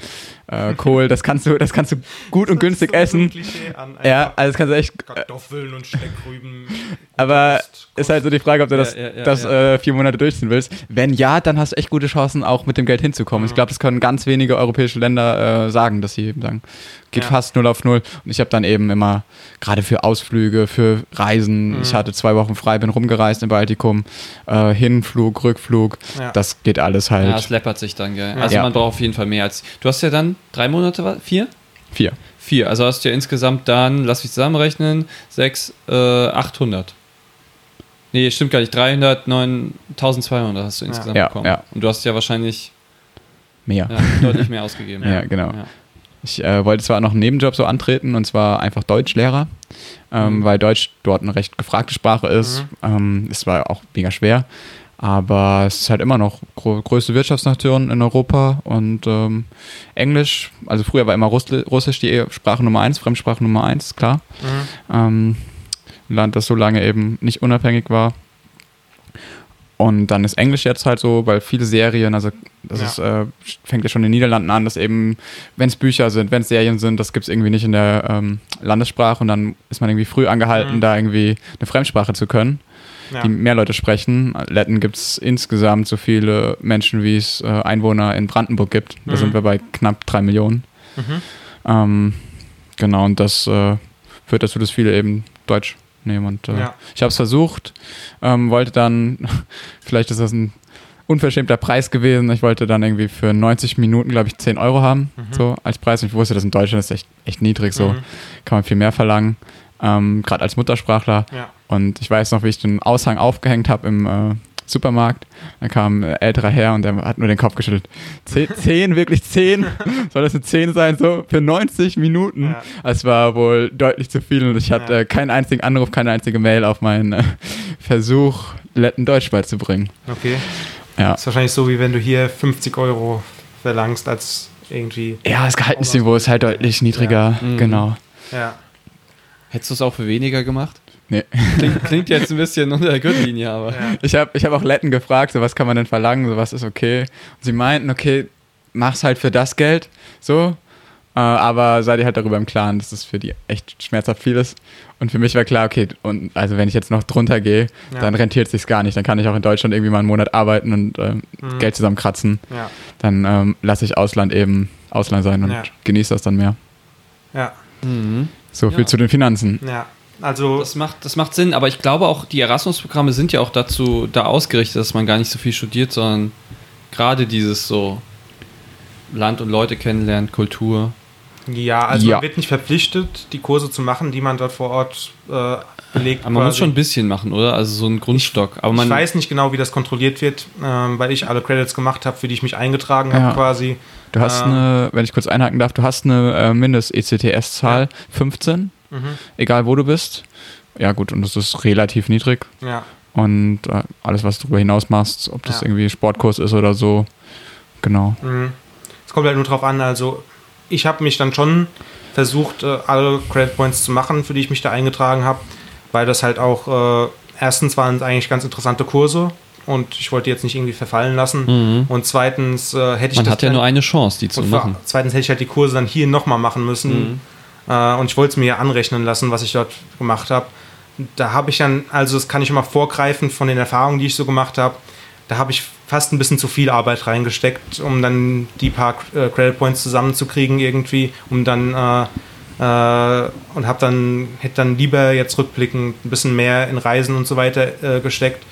äh, Kohl, das kannst du, das kannst du gut und günstig essen. Ja, also das kannst du echt. Kartoffeln und Steckrüben. Aber Kost, ist halt so die Frage, ob du das, Ja, ja, ja, das ja. Äh, vier Monate durchziehen willst. Wenn ja, dann hast du echt gute Chancen, auch mit dem Geld hinzukommen. Ich glaube, das können ganz wenige europäische Länder äh, sagen, dass sie eben sagen, geht Ja. fast null auf null. Und ich habe dann eben immer, gerade für Ausflüge, für Reisen, Mhm. ich hatte zwei Wochen frei, bin rumgereist im Baltikum, äh, Hinflug, Rückflug, Ja. das geht alles halt. ja, es läppert sich dann, gell? Also Ja. man braucht auf jeden Fall mehr als. Du hast ja dann drei Monate, wa- vier? Vier. Vier. Also hast du ja insgesamt dann, lass mich zusammenrechnen, sechs, äh, 800. Nee, stimmt gar nicht. 300, 9, 1200 hast du insgesamt Ja, bekommen. ja. Und du hast ja wahrscheinlich mehr. Ja, deutlich mehr ausgegeben. Ja, genau. Ja. Ich äh, wollte zwar noch einen Nebenjob so antreten und zwar einfach Deutschlehrer, ähm, Mhm. weil Deutsch dort eine recht gefragte Sprache ist. Ähm, es war auch mega schwer, aber es ist halt immer noch größte Wirtschaftsnation in Europa und ähm, Englisch, also früher war immer Russl Russisch die Sprache Nummer eins, Fremdsprache Nummer eins, klar. Ähm, ein Land, das so lange eben nicht unabhängig war. Und dann ist Englisch jetzt halt so, weil viele Serien, also das Ja. ist, äh, fängt ja schon in den Niederlanden an, dass eben, wenn es Bücher sind, wenn es Serien sind, das gibt es irgendwie nicht in der ähm, Landessprache und dann ist man irgendwie früh angehalten, Mhm. da irgendwie eine Fremdsprache zu können, Ja. die mehr Leute sprechen. Letten gibt es insgesamt so viele Menschen, wie es äh, Einwohner in Brandenburg gibt. Da Mhm. sind wir bei knapp drei Millionen. Mhm. Ähm, genau, und das äh, führt dazu, dass viele eben Deutsch nehmen. Und äh, Ja. ich habe es versucht, ähm, wollte dann, vielleicht ist das ein unverschämter Preis gewesen, ich wollte dann irgendwie für 90 Minuten, glaube ich, 10 Euro haben, so als Preis. Und ich wusste, das in Deutschland ist echt, echt niedrig, so Mhm. kann man viel mehr verlangen, ähm, gerade als Muttersprachler. Ja. Und ich weiß noch, wie ich den Aushang aufgehängt habe im äh, Supermarkt. Da kam ein älterer Herr und der hat nur den Kopf geschüttelt. Zehn, zehn wirklich zehn? Soll das eine 10 sein? So für 90 Minuten? Ja. Es war wohl deutlich zu viel und ich hatte Ja. keinen einzigen Anruf, keine einzige Mail auf meinen äh, Versuch, Letten Deutsch beizubringen. Okay. Ja. ist wahrscheinlich so, wie wenn du hier 50 Euro verlangst, als irgendwie. Ja, das Gehaltsniveau ist halt deutlich niedriger. Mhm. Genau. Ja. Hättest du es auch für weniger gemacht? Nee. Klingt, klingt jetzt ein bisschen unter der Gürtellinie, aber. ja. Ich habe ich hab auch Letten gefragt, so was kann man denn verlangen, so was ist okay. Und sie meinten, okay, mach's halt für das Geld, so. Äh, aber sei dir halt darüber im Klaren, dass das für die echt schmerzhaft viel ist. Und für mich war klar, okay, und also wenn ich jetzt noch drunter gehe, Ja. dann rentiert sich's gar nicht. Dann kann ich auch in Deutschland irgendwie mal einen Monat arbeiten und ähm, Mhm. Geld zusammenkratzen. Ja. Dann ähm, lasse ich Ausland eben Ausland sein und Ja. genieße das dann mehr. Ja. Mhm. So viel Ja. zu den Finanzen. Ja. Also. Das macht, das macht Sinn, aber ich glaube auch, die Erasmus-Programme sind ja auch dazu da ausgerichtet, dass man gar nicht so viel studiert, sondern gerade dieses so Land und Leute kennenlernen, Kultur. Ja, also Ja. man wird nicht verpflichtet, die Kurse zu machen, die man dort vor Ort äh, belegt. Aber man muss quasi. schon ein bisschen machen, oder? Also so ein Grundstock. Aber man, ich weiß nicht genau, wie das kontrolliert wird, ähm, weil ich alle Credits gemacht habe, für die ich mich eingetragen Ja. habe quasi. Du hast Ähm. eine, wenn ich kurz einhaken darf, du hast eine äh, Mindest-ECTS-Zahl 15, Mhm. egal wo du bist. Ja gut, und das ist relativ niedrig. Ja. Und äh, alles, was du darüber hinaus machst, ob das Ja. irgendwie Sportkurs ist oder so, genau. Mhm. Es kommt halt nur drauf an, also ich habe mich dann schon versucht, äh, alle Credit Points zu machen, für die ich mich da eingetragen habe, weil das halt auch, äh, erstens waren es eigentlich ganz interessante Kurse und ich wollte jetzt nicht irgendwie verfallen lassen Mhm. und zweitens äh, hätte ich man das hat ja nur eine Chance, die zu machen. zweitens hätte ich halt die Kurse dann hier nochmal machen müssen äh, und ich wollte es mir ja anrechnen lassen, was ich dort gemacht habe. Da habe ich dann, also das kann ich immer vorgreifen von den Erfahrungen, die ich so gemacht habe, da habe ich fast ein bisschen zu viel Arbeit reingesteckt, um dann die paar äh, Credit Points zusammenzukriegen irgendwie, um dann äh, äh, und habe dann hätte dann lieber jetzt rückblickend ein bisschen mehr in Reisen und so weiter äh, gesteckt.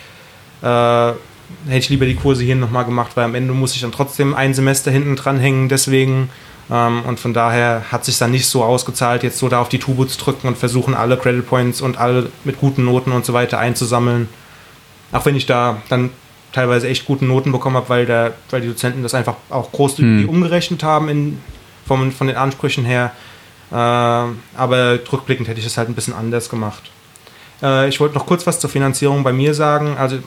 Äh, hätte ich lieber die Kurse hier nochmal gemacht, weil am Ende muss ich dann trotzdem ein Semester hinten dranhängen, deswegen. Ähm, und von daher hat sich dann nicht so ausgezahlt, jetzt so da auf die Tube zu drücken und versuchen, alle Credit Points und alle mit guten Noten und so weiter einzusammeln. Auch wenn ich da dann teilweise echt gute Noten bekommen habe, weil, der, weil die Dozenten das einfach auch großzügig Hm. umgerechnet haben in, von, von den Ansprüchen her. Äh, aber rückblickend hätte ich es halt ein bisschen anders gemacht. Äh, ich wollte noch kurz was zur Finanzierung bei mir sagen. Also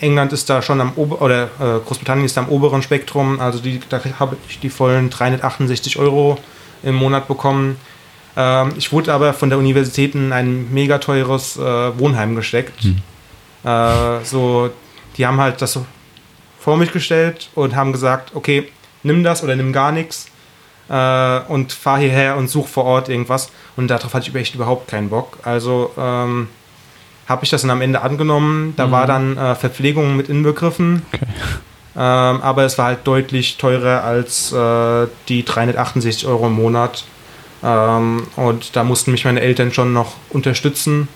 England ist da schon am Ober oder äh, Großbritannien ist da am oberen Spektrum. Also die, da habe ich die vollen 368 Euro im Monat bekommen. Ähm, ich wurde aber von der Universität in ein mega teures äh, Wohnheim gesteckt. Äh, so, die haben halt das so vor mich gestellt und haben gesagt, okay, nimm das oder nimm gar nichts äh, und fahr hierher und such vor Ort irgendwas. Und darauf hatte ich echt überhaupt keinen Bock. Also ähm, habe ich das dann am Ende angenommen. Da war dann äh, Verpflegung mit inbegriffen. Ähm, aber es war halt deutlich teurer als äh, die 368 Euro im Monat. Ähm, und da mussten mich meine Eltern schon noch unterstützen.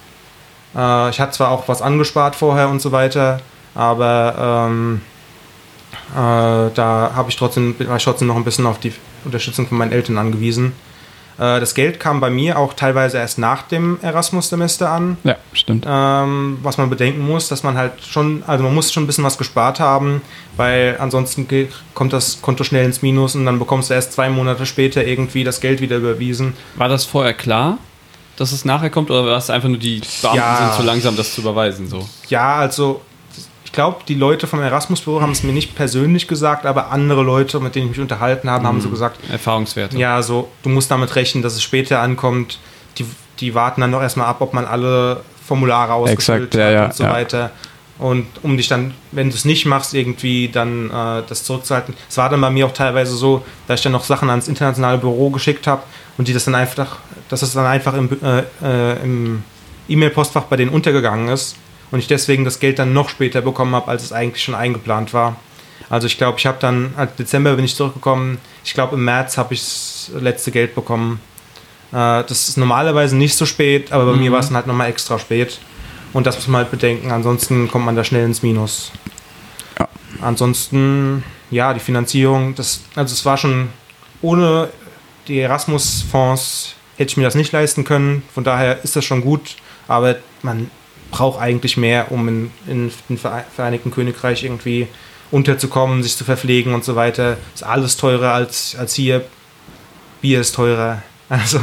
Äh, ich hatte zwar auch was angespart vorher und so weiter, aber ähm, äh, da habe ich trotzdem, war ich trotzdem noch ein bisschen auf die Unterstützung von meinen Eltern angewiesen. Äh, das Geld kam bei mir auch teilweise erst nach dem Erasmus-Semester an. Ja, stimmt. Ähm, was man bedenken muss, dass man halt schon, also man muss schon ein bisschen was gespart haben, weil ansonsten kommt das Konto schnell ins Minus und dann bekommst du erst zwei Monate später irgendwie das Geld wieder überwiesen. War das vorher klar, dass es nachher kommt, oder war es einfach nur die Beamten Ja. sind zu langsam, das zu überweisen? So? Ja, also ich glaube, die Leute vom Erasmus-Büro haben es mir nicht persönlich gesagt, aber andere Leute, mit denen ich mich unterhalten habe, haben so gesagt, Erfahrungswerte. ja, so, du musst damit rechnen, dass es später ankommt. Die, die warten dann noch erstmal ab, ob man alle Formulare ausgefüllt Exakt, ja, hat ja, und so ja. weiter. Und um dich dann, wenn du es nicht machst, irgendwie dann äh, das zurückzuhalten. Es war dann bei mir auch teilweise so, dass ich dann noch Sachen ans internationale Büro geschickt habe und die das dann einfach, dass es dann einfach im, äh, äh, im E-Mail-Postfach bei denen untergegangen ist und ich deswegen das Geld dann noch später bekommen habe, als es eigentlich schon eingeplant war. Also ich glaube, ich habe dann, als Dezember bin ich zurückgekommen, ich glaube im März habe ich das letzte Geld bekommen. Äh, das ist normalerweise nicht so spät, aber bei mir war es dann halt nochmal extra spät. Und das muss man halt bedenken, ansonsten kommt man da schnell ins Minus. Ja. Ansonsten, ja, die Finanzierung, das, also es war schon ohne die Erasmus-Fonds hätte ich mir das nicht leisten können. Von daher ist das schon gut, aber man braucht eigentlich mehr, um in, in, Vere- Vereinigten Königreich irgendwie unterzukommen, sich zu verpflegen und so weiter. Ist alles teurer als, als hier. Bier ist teurer. Also,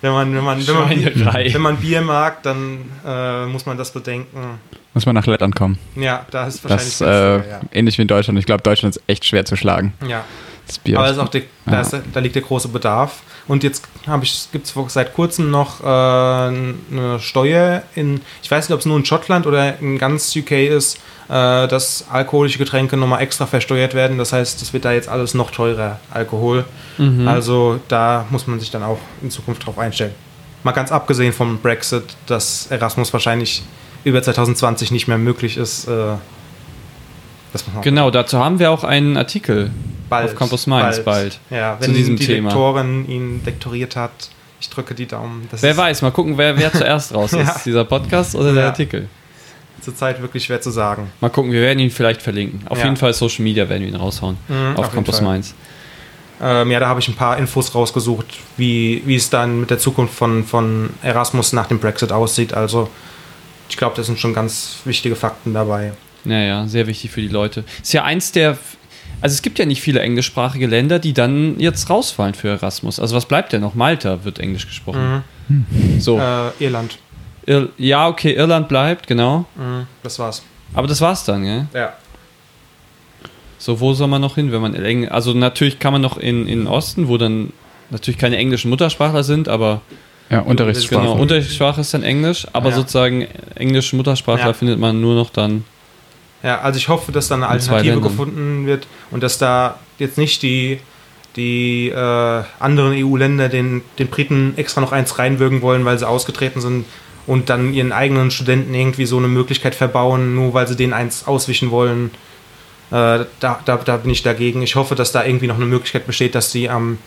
wenn man, wenn man, wenn man, Schweinerei. wenn man Bier mag, dann äh, muss man das bedenken. Muss man nach Lettland kommen. Ja, da ist wahrscheinlich Das äh, ähnlich wie in Deutschland. Ich glaube, Deutschland ist echt schwer zu schlagen. ja. Das Bier. Aber ist auch da, Ja. ist, da liegt der große Bedarf. Und jetzt habe ich, gibt es seit kurzem noch äh, eine Steuer in, ich weiß nicht, ob es nur in Schottland oder in ganz UK ist, äh, dass alkoholische Getränke nochmal extra versteuert werden. Das heißt, es wird da jetzt alles noch teurer, Alkohol. Mhm. Also da muss man sich dann auch in Zukunft drauf einstellen. Mal ganz abgesehen vom Brexit, dass Erasmus wahrscheinlich über 2020 nicht mehr möglich ist. Äh, Genau, dazu haben wir auch einen Artikel bald. auf Campus Mainz bald. Ja, zu wenn diesem die Thema. Lektorin ihn lektoriert hat, ich drücke die Daumen. Das Wer weiß, mal gucken, wer, wer zuerst raus ist. Ja. Dieser Podcast oder der Ja. Artikel. zurzeit wirklich schwer zu sagen. Mal gucken, wir werden ihn vielleicht verlinken. Auf jeden Fall Social Media werden wir ihn raushauen. Mhm, auf auf Campus. Mainz. Ähm, ja, da habe ich ein paar Infos rausgesucht, wie, wie es dann mit der Zukunft von, von Erasmus nach dem Brexit aussieht. Also ich glaube, da sind schon ganz wichtige Fakten dabei. Naja, sehr wichtig für die Leute. Ist ja eins der. Also es gibt ja nicht viele englischsprachige Länder, die dann jetzt rausfallen für Erasmus. Also was bleibt denn noch? Malta wird Englisch gesprochen. So. Äh, Irland. Ir ja, okay, Irland bleibt, genau. Mhm, das war's. Aber das war's dann, gell? Ja. So, wo soll man noch hin, wenn man Eng Also natürlich kann man noch in, in den Osten, wo dann natürlich keine englischen Muttersprachler sind, aber ja, Unterrichtssprache. genau, Unterrichtssprache ist dann Englisch, aber Ja. sozusagen englische Muttersprachler Ja. findet man nur noch dann. Ja, also ich hoffe, dass da eine Alternative gefunden wird und dass da jetzt nicht die, die äh, anderen EU-Länder den, den Briten extra noch eins reinwürgen wollen, weil sie ausgetreten sind und dann ihren eigenen Studenten irgendwie so eine Möglichkeit verbauen, nur weil sie denen eins auswischen wollen. Äh, da, da, da bin ich dagegen. Ich hoffe, dass da irgendwie noch eine Möglichkeit besteht, dass sie am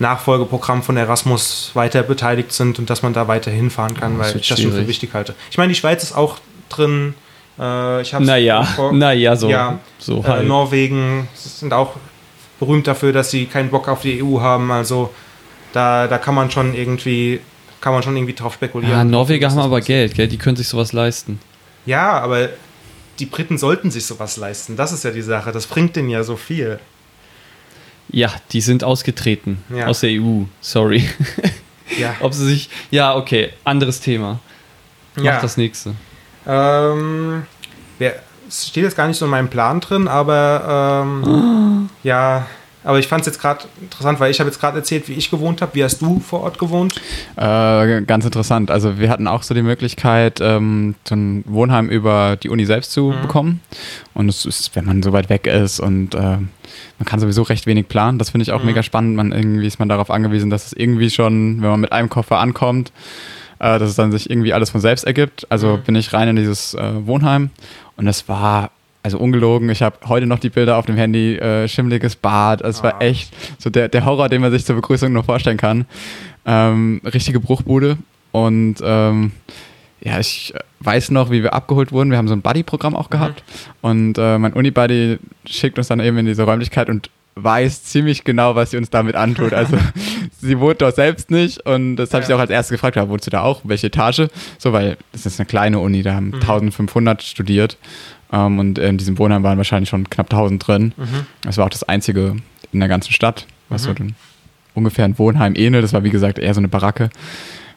Nachfolgeprogramm von Erasmus weiter beteiligt sind und dass man da weiter hinfahren kann, Oh, weil ich das schon für wichtig halte. Ich meine, die Schweiz ist auch drin. Äh, ich hab's Naja, vor- naja, so. Ja, so äh, halt. Norwegen sind auch berühmt dafür, dass sie keinen Bock auf die EU haben. Also da, da kann man schon irgendwie kann man schon irgendwie drauf spekulieren. Ja, Norweger dass haben aber. Geld, gell? Die können sich sowas leisten. Ja, aber die Briten sollten sich sowas leisten. Das ist ja die Sache. Das bringt denen ja so viel. Ja, die sind ausgetreten Ja. aus der EU. Sorry. Ja. Ob sie sich. Ja, okay, anderes Thema. Mach Ja. das nächste. Ähm, wer, es steht jetzt gar nicht so in meinem Plan drin, aber ähm, ja, aber ich fand es jetzt gerade interessant, weil ich habe jetzt gerade erzählt, wie ich gewohnt habe. Wie hast du vor Ort gewohnt? Äh, ganz interessant. Also wir hatten auch so die Möglichkeit, ähm, so ein Wohnheim über die Uni selbst zu Mhm. bekommen. Und es ist, wenn man so weit weg ist und äh, man kann sowieso recht wenig planen, das finde ich auch Mhm. mega spannend. Man irgendwie ist man darauf angewiesen, dass es irgendwie schon, wenn man mit einem Koffer ankommt, äh, dass es dann sich irgendwie alles von selbst ergibt. Also Mhm. bin ich rein in dieses äh, Wohnheim und es war also ungelogen, ich habe heute noch die Bilder auf dem Handy, äh, schimmliges Bad, es Ah. war echt so der, der Horror, den man sich zur Begrüßung nur vorstellen kann. Ähm, richtige Bruchbude und ähm, ja, ich äh, weiß noch, wie wir abgeholt wurden. Wir haben so ein Buddy-Programm auch gehabt und äh, mein Uni-Buddy schickt uns dann eben in diese Räumlichkeit und weiß ziemlich genau, was sie uns damit antut. Also sie wohnt dort selbst nicht und das habe ich Ja. auch als erstes gefragt, ja, wohnst du da auch? Welche Etage? So, weil das ist eine kleine Uni, da haben 1500 studiert ähm, und in diesem Wohnheim waren wahrscheinlich schon knapp 1000 drin. Das war auch das einzige in der ganzen Stadt, was so den, ungefähr ein Wohnheim ähnelt. Das war wie gesagt eher so eine Baracke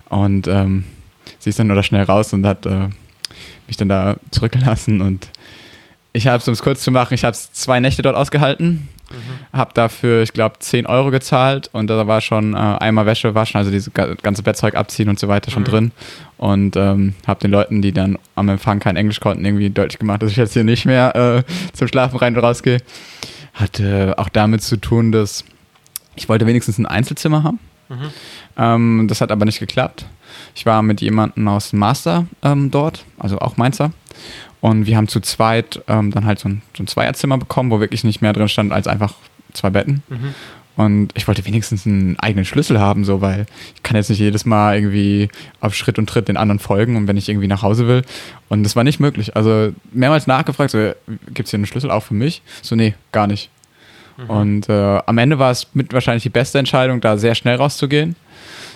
und ähm, sie ist dann nur da schnell raus und hat äh, mich dann da zurückgelassen und ich habe es, um es kurz zu machen, ich habe es zwei Nächte dort ausgehalten, habe dafür, ich glaube, 10 Euro gezahlt und da war schon äh, einmal Wäsche waschen, also dieses ga- ganze Bettzeug abziehen und so weiter schon drin und ähm, habe den Leuten, die dann am Empfang kein Englisch konnten, irgendwie deutlich gemacht, dass ich jetzt hier nicht mehr äh, zum Schlafen rein und raus gehe. Hatte auch damit zu tun, dass ich wollte wenigstens ein Einzelzimmer haben. Ähm, das hat aber nicht geklappt. Ich war mit jemandem aus dem Master ähm, dort, also auch Mainzer. Und wir haben zu zweit ähm, dann halt so ein, so ein Zweierzimmer bekommen, wo wirklich nicht mehr drin stand als einfach zwei Betten. Und ich wollte wenigstens einen eigenen Schlüssel haben, so, weil ich kann jetzt nicht jedes Mal irgendwie auf Schritt und Tritt den anderen folgen und wenn ich irgendwie nach Hause will. Und das war nicht möglich. Also mehrmals nachgefragt, so, gibt es hier einen Schlüssel auch für mich? So, nee, gar nicht. Und äh, am Ende war es mit wahrscheinlich die beste Entscheidung, da sehr schnell rauszugehen.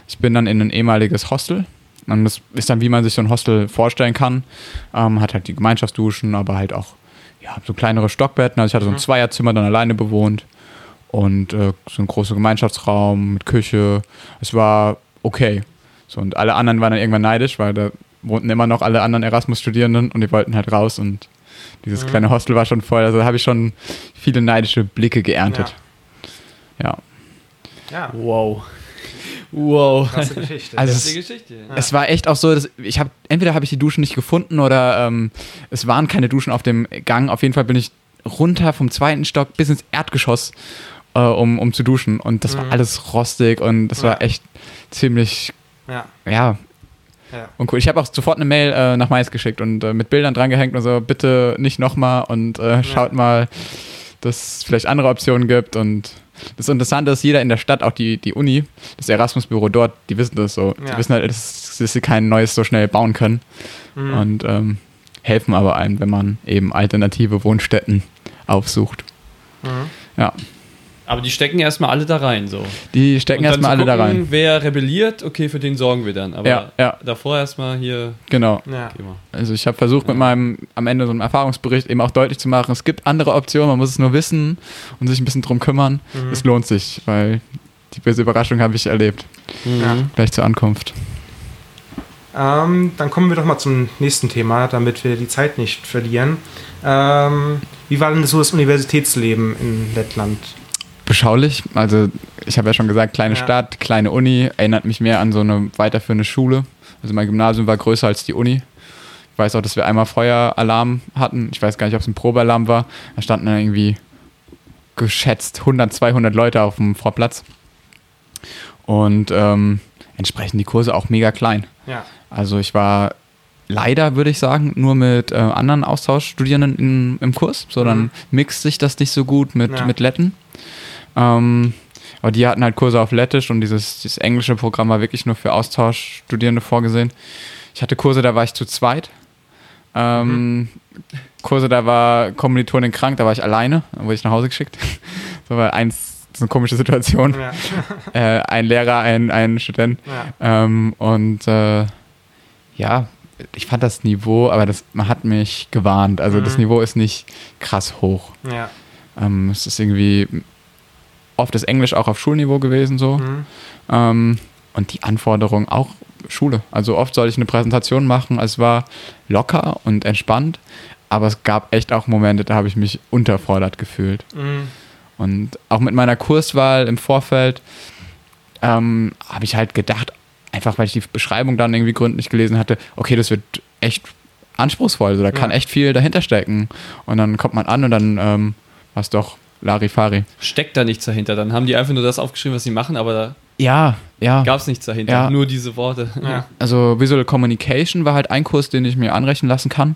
Ich bin dann in ein ehemaliges Hostel. Und das ist dann, wie man sich so ein Hostel vorstellen kann. Ähm, hat halt die Gemeinschaftsduschen, aber halt auch ja, so kleinere Stockbetten. Also ich hatte so ein Zweierzimmer dann alleine bewohnt. Und äh, so ein großer Gemeinschaftsraum mit Küche. Es war okay. So, und alle anderen waren dann irgendwann neidisch, weil da wohnten immer noch alle anderen Erasmus-Studierenden und die wollten halt raus und dieses kleine Hostel war schon voll. Also da habe ich schon viele neidische Blicke geerntet. Ja. Ja, Wow. Wow. krasse Geschichte. Also Das ist es, die Geschichte. es war echt auch so, dass ich habe entweder habe ich die Duschen nicht gefunden oder ähm, es waren keine Duschen auf dem Gang. Auf jeden Fall bin ich runter vom zweiten Stock bis ins Erdgeschoss, äh, um, um zu duschen und das war alles rostig und das Ja. war echt ziemlich ja, ja ja. und cool. Ich habe auch sofort eine Mail äh, nach Mais geschickt und äh, mit Bildern drangehängt und so bitte nicht nochmal und äh, schaut mal, dass es vielleicht andere Optionen gibt und das Interessante ist, jeder in der Stadt, auch die, die Uni, das Erasmus-Büro dort, die wissen das so. Die Ja. wissen halt, dass, dass sie kein neues so schnell bauen können Mhm. und ähm, helfen aber einem, wenn man eben alternative Wohnstätten aufsucht. Mhm. Ja, Aber die stecken erstmal alle da rein, so. die stecken Und dann erstmal zu alle da gucken, rein. Wer rebelliert, okay, für den sorgen wir dann. Aber Ja, ja. davor erstmal hier. Genau. Ja. Also ich habe versucht, mit meinem am Ende so einem Erfahrungsbericht eben auch deutlich zu machen, es gibt andere Optionen, man muss es nur wissen und sich ein bisschen drum kümmern. Es lohnt sich, weil die böse Überraschung habe ich erlebt. Ja. Gleich zur Ankunft. Ähm, dann kommen wir doch mal zum nächsten Thema, damit wir die Zeit nicht verlieren. Ähm, wie war denn so das Universitätsleben in Lettland? Beschaulich, also ich habe ja schon gesagt, kleine Ja. Stadt, kleine Uni, erinnert mich mehr an so eine weiterführende Schule. Also mein Gymnasium war größer als die Uni. Ich weiß auch, dass wir einmal Feueralarm hatten. Ich weiß gar nicht, ob es ein Probealarm war. Da standen dann irgendwie geschätzt 100, 200 Leute auf dem Vorplatz. Und ähm, entsprechend die Kurse auch mega klein. Ja. Also ich war leider, würde ich sagen, nur mit äh, anderen Austauschstudierenden in, im Kurs. So, dann Mhm. mixt sich das nicht so gut mit, Ja. mit Letten. Ähm, aber die hatten halt Kurse auf Lettisch und dieses, dieses englische Programm war wirklich nur für Austauschstudierende vorgesehen. Ich hatte Kurse, da war ich zu zweit. Ähm, Kurse, da war Kommilitonin krank, da war ich alleine, da wurde ich nach Hause geschickt. so war eins, das ist eine komische Situation. Ja. Äh, ein Lehrer, ein, ein Student. Ja. Ähm, und äh, ja, ich fand das Niveau, aber das, man hat mich gewarnt. Also das Mhm. Niveau ist nicht krass hoch. Ja. Ähm, es ist irgendwie oft das Englisch auch auf Schulniveau gewesen so. Mhm. Ähm, und die Anforderungen auch Schule. Also oft sollte ich eine Präsentation machen. Es war locker und entspannt, aber es gab echt auch Momente, da habe ich mich unterfordert gefühlt. Mhm. Und auch mit meiner Kurswahl im Vorfeld ähm, habe ich halt gedacht, einfach weil ich die Beschreibung dann irgendwie gründlich gelesen hatte, okay, das wird echt anspruchsvoll, also da kann Ja. echt viel dahinter stecken. Und dann kommt man an und dann ähm, war es doch Larifari. Steckt da nichts dahinter. Dann haben die einfach nur das aufgeschrieben, was sie machen, aber da Ja, ja. gab es nichts dahinter. Ja. Nur diese Worte. Ja. Also Visual Communication war halt ein Kurs, den ich mir anrechnen lassen kann.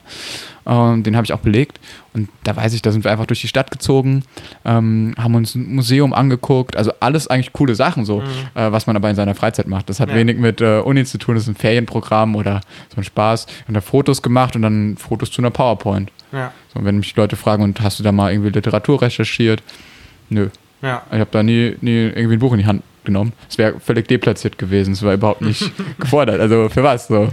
Ähm, den habe ich auch belegt. Und da weiß ich, da sind wir einfach durch die Stadt gezogen, ähm, haben uns ein Museum angeguckt. Also alles eigentlich coole Sachen, so, äh, was man aber in seiner Freizeit macht. Das hat Ja. wenig mit äh, Uni zu tun, das ist ein Ferienprogramm oder so ein Spaß. Und da Fotos gemacht und dann Fotos zu einer PowerPoint. Ja. So, wenn mich Leute fragen, und hast du da mal irgendwie Literatur recherchiert? Nö. Ja. Ich habe da nie, nie irgendwie ein Buch in die Hand genommen. Es wäre völlig deplatziert gewesen. Es war überhaupt nicht gefordert. Also für was so.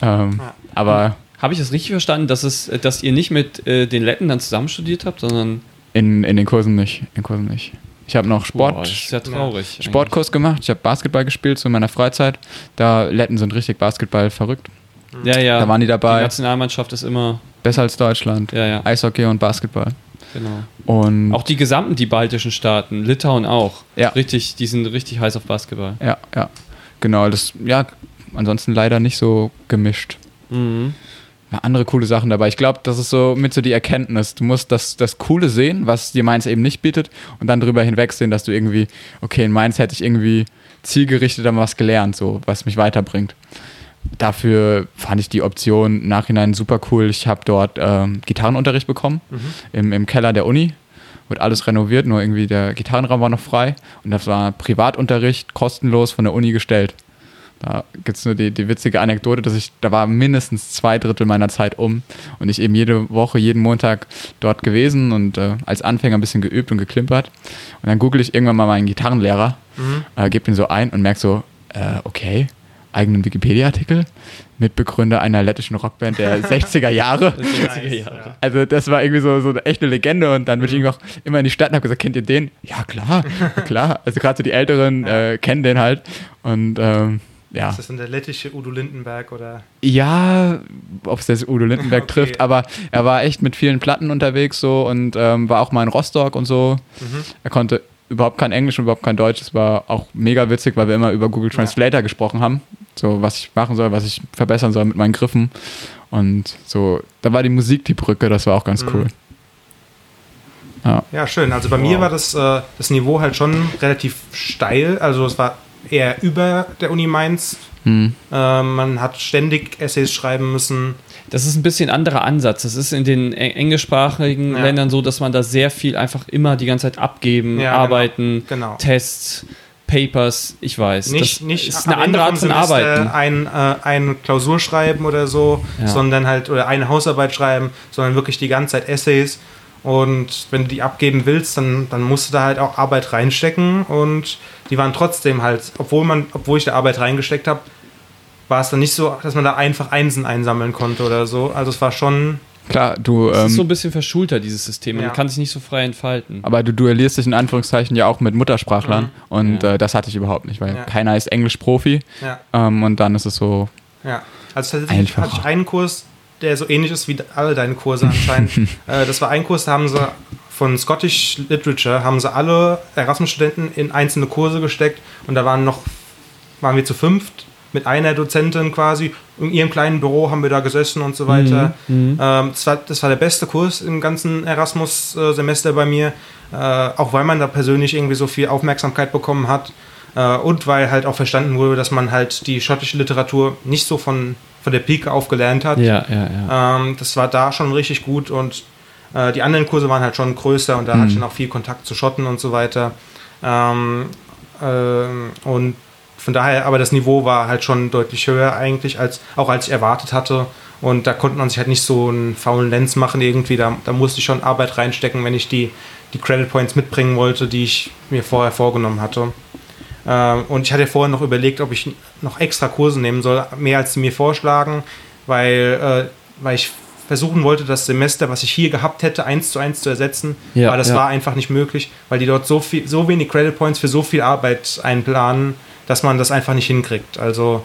Ja. Ähm, Ja. Aber Habe ich das richtig verstanden, dass, es, dass ihr nicht mit äh, den Letten dann zusammen studiert habt, sondern in, in den Kursen nicht. In Kursen nicht. Ich habe noch Sport, Boah, ja traurig. Sportkurs gemacht. Ich habe Basketball gespielt so in meiner Freizeit. Da Letten sind richtig Basketball verrückt. Ja, ja. Da waren die Die dabei. Nationalmannschaft ist immer, Besser als Deutschland. ja, ja, Eishockey und Basketball. genau. Und Auch die gesamten, die baltischen Staaten, Litauen auch. Ja. Richtig, die sind richtig heiß auf Basketball. ja, ja. Genau, das, ja, ansonsten leider nicht so gemischt. Mhm. Ja, andere coole Sachen dabei. Ich glaube, das ist so mit so die Erkenntnis. Du musst das, das Coole sehen, was dir Mainz eben nicht bietet, und dann drüber hinwegsehen, dass du irgendwie, okay, in Mainz hätte ich irgendwie zielgerichtet an was gelernt, so, was mich weiterbringt. Dafür fand ich die Option im Nachhinein super cool. Ich habe dort ähm, Gitarrenunterricht bekommen im, im Keller der Uni. Wird alles renoviert, nur irgendwie der Gitarrenraum war noch frei. Und das war Privatunterricht, kostenlos von der Uni gestellt. Da gibt es nur die, die witzige Anekdote, dass ich, da war mindestens zwei Drittel meiner Zeit um und ich eben jede Woche, jeden Montag dort gewesen und äh, als Anfänger ein bisschen geübt und geklimpert. Und dann google ich irgendwann mal meinen Gitarrenlehrer, äh, gebe ihn so ein und merke so, äh, okay, eigenen Wikipedia-Artikel, Mitbegründer einer lettischen Rockband der 60er Jahre. Nice, Jahre. ja. Also das war irgendwie so, so eine echte Legende und dann bin ich irgendwie auch immer in die Stadt und habe gesagt, kennt ihr den? Ja, klar, klar. Also gerade so die Älteren äh, kennen den halt und ähm, ja. Ist das dann der lettische Udo Lindenberg oder? Ja, ob es jetzt Udo Lindenberg Okay. trifft, aber er war echt mit vielen Platten unterwegs so und ähm, war auch mal in Rostock und so. Mhm. Er konnte überhaupt kein Englisch und überhaupt kein Deutsch. Es war auch mega witzig, weil wir immer über Google Translator gesprochen haben. So, was ich machen soll, was ich verbessern soll mit meinen Griffen. Und so, da war die Musik die Brücke, das war auch ganz Mhm. cool. Ja. Ja, schön. Also bei mir war das, äh, das Niveau halt schon relativ steil. Also es war eher über der Uni Mainz. Hm. Äh, man hat ständig Essays schreiben müssen. Das ist ein bisschen anderer Ansatz. Das ist in den eng- englischsprachigen Ja. Ländern so, dass man da sehr viel einfach immer die ganze Zeit abgeben, Ja, genau. arbeiten, Genau. Tests, Papers, ich weiß. Nicht, das nicht ist eine andere Art von Arbeiten. Ein, äh, eine Klausur schreiben oder so, Ja. sondern halt, oder eine Hausarbeit schreiben, sondern wirklich die ganze Zeit Essays. Und wenn du die abgeben willst, dann, dann musst du da halt auch Arbeit reinstecken. Und die waren trotzdem halt, obwohl man, obwohl ich da Arbeit reingesteckt habe, war es dann nicht so, dass man da einfach Einsen einsammeln konnte oder so. Also es war schon, Klar, du, Das ist so ein ähm, bisschen verschulter, dieses System. Man Ja. kann sich nicht so frei entfalten. aber du duellierst dich in Anführungszeichen ja auch mit Muttersprachlern Mhm. und Ja. äh, das hatte ich überhaupt nicht, weil Ja. keiner ist Englisch-Profi ja, ähm, und dann ist es so, ja. Also tatsächlich hatte ich einen Kurs, der so ähnlich ist wie alle deine Kurse anscheinend. äh, das war ein Kurs, da haben sie von Scottish Literature, haben sie alle Erasmus-Studenten in einzelne Kurse gesteckt und da waren noch, waren wir zu fünft mit einer Dozentin quasi. In ihrem kleinen Büro haben wir da gesessen und so weiter. Ähm, das, war, das war der beste Kurs im ganzen Erasmus-Semester bei mir, äh, auch weil man da persönlich irgendwie so viel Aufmerksamkeit bekommen hat äh, und weil halt auch verstanden wurde, dass man halt die schottische Literatur nicht so von, von der Pike auf gelernt hat. Ja, ja, ja. Ähm, das war da schon richtig gut und äh, die anderen Kurse waren halt schon größer und da hatte ich dann auch viel Kontakt zu Schotten und so weiter. Ähm, ähm, und von daher, aber das Niveau war halt schon deutlich höher eigentlich, als auch als ich erwartet hatte. Und da konnte man sich halt nicht so einen faulen Lenz machen irgendwie. Da, da musste ich schon Arbeit reinstecken, wenn ich die, die Credit Points mitbringen wollte, die ich mir vorher vorgenommen hatte. Ähm, und ich hatte vorher noch überlegt, ob ich noch extra Kurse nehmen soll, mehr als sie mir vorschlagen, weil, äh, weil ich versuchen wollte, das Semester, was ich hier gehabt hätte, eins zu eins zu ersetzen. Ja, aber das ja. war einfach nicht möglich, weil die dort so, viel, so wenig Credit Points für so viel Arbeit einplanen, dass man das einfach nicht hinkriegt. Also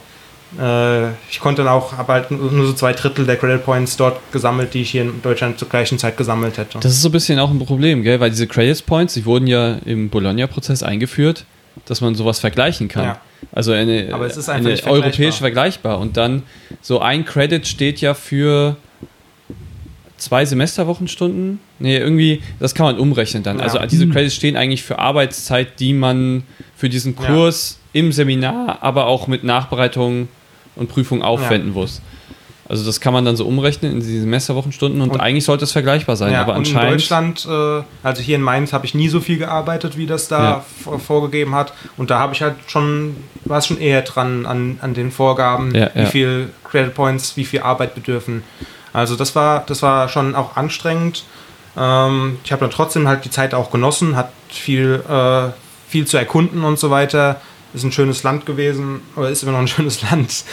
äh, ich konnte dann auch, habe halt nur so zwei Drittel der Credit Points dort gesammelt, die ich hier in Deutschland zur gleichen Zeit gesammelt hätte. Das ist so ein bisschen auch ein Problem, gell? weil diese Credits Points, die wurden ja im Bologna-Prozess eingeführt, dass man sowas vergleichen kann. Ja. Also eine, Aber es ist einfach eine europäische vergleichbar. Und dann so ein Credit steht ja für zwei Semesterwochenstunden. Nee, irgendwie, das kann man umrechnen dann. Ja. Also diese Credits stehen eigentlich für Arbeitszeit, die man für diesen Ja. Kurs im Seminar, aber auch mit Nachbereitung und Prüfung aufwenden muss. Also das kann man dann so umrechnen in diese Semesterwochenstunden und, Und- eigentlich sollte es vergleichbar sein, Ja, aber und in anscheinend Deutschland, äh, also hier in Mainz, habe ich nie so viel gearbeitet, wie das da Ja. vor- vorgegeben hat. Und da habe ich halt schon, war es schon eher dran an, an den Vorgaben, Ja, wie ja. viel Credit Points, wie viel Arbeit bedürfen. Also das war, das war schon auch anstrengend. Ähm, ich habe dann trotzdem halt die Zeit auch genossen, hat viel, äh, viel zu erkunden und so weiter. Ist ein schönes Land gewesen, oder ist immer noch ein schönes Land.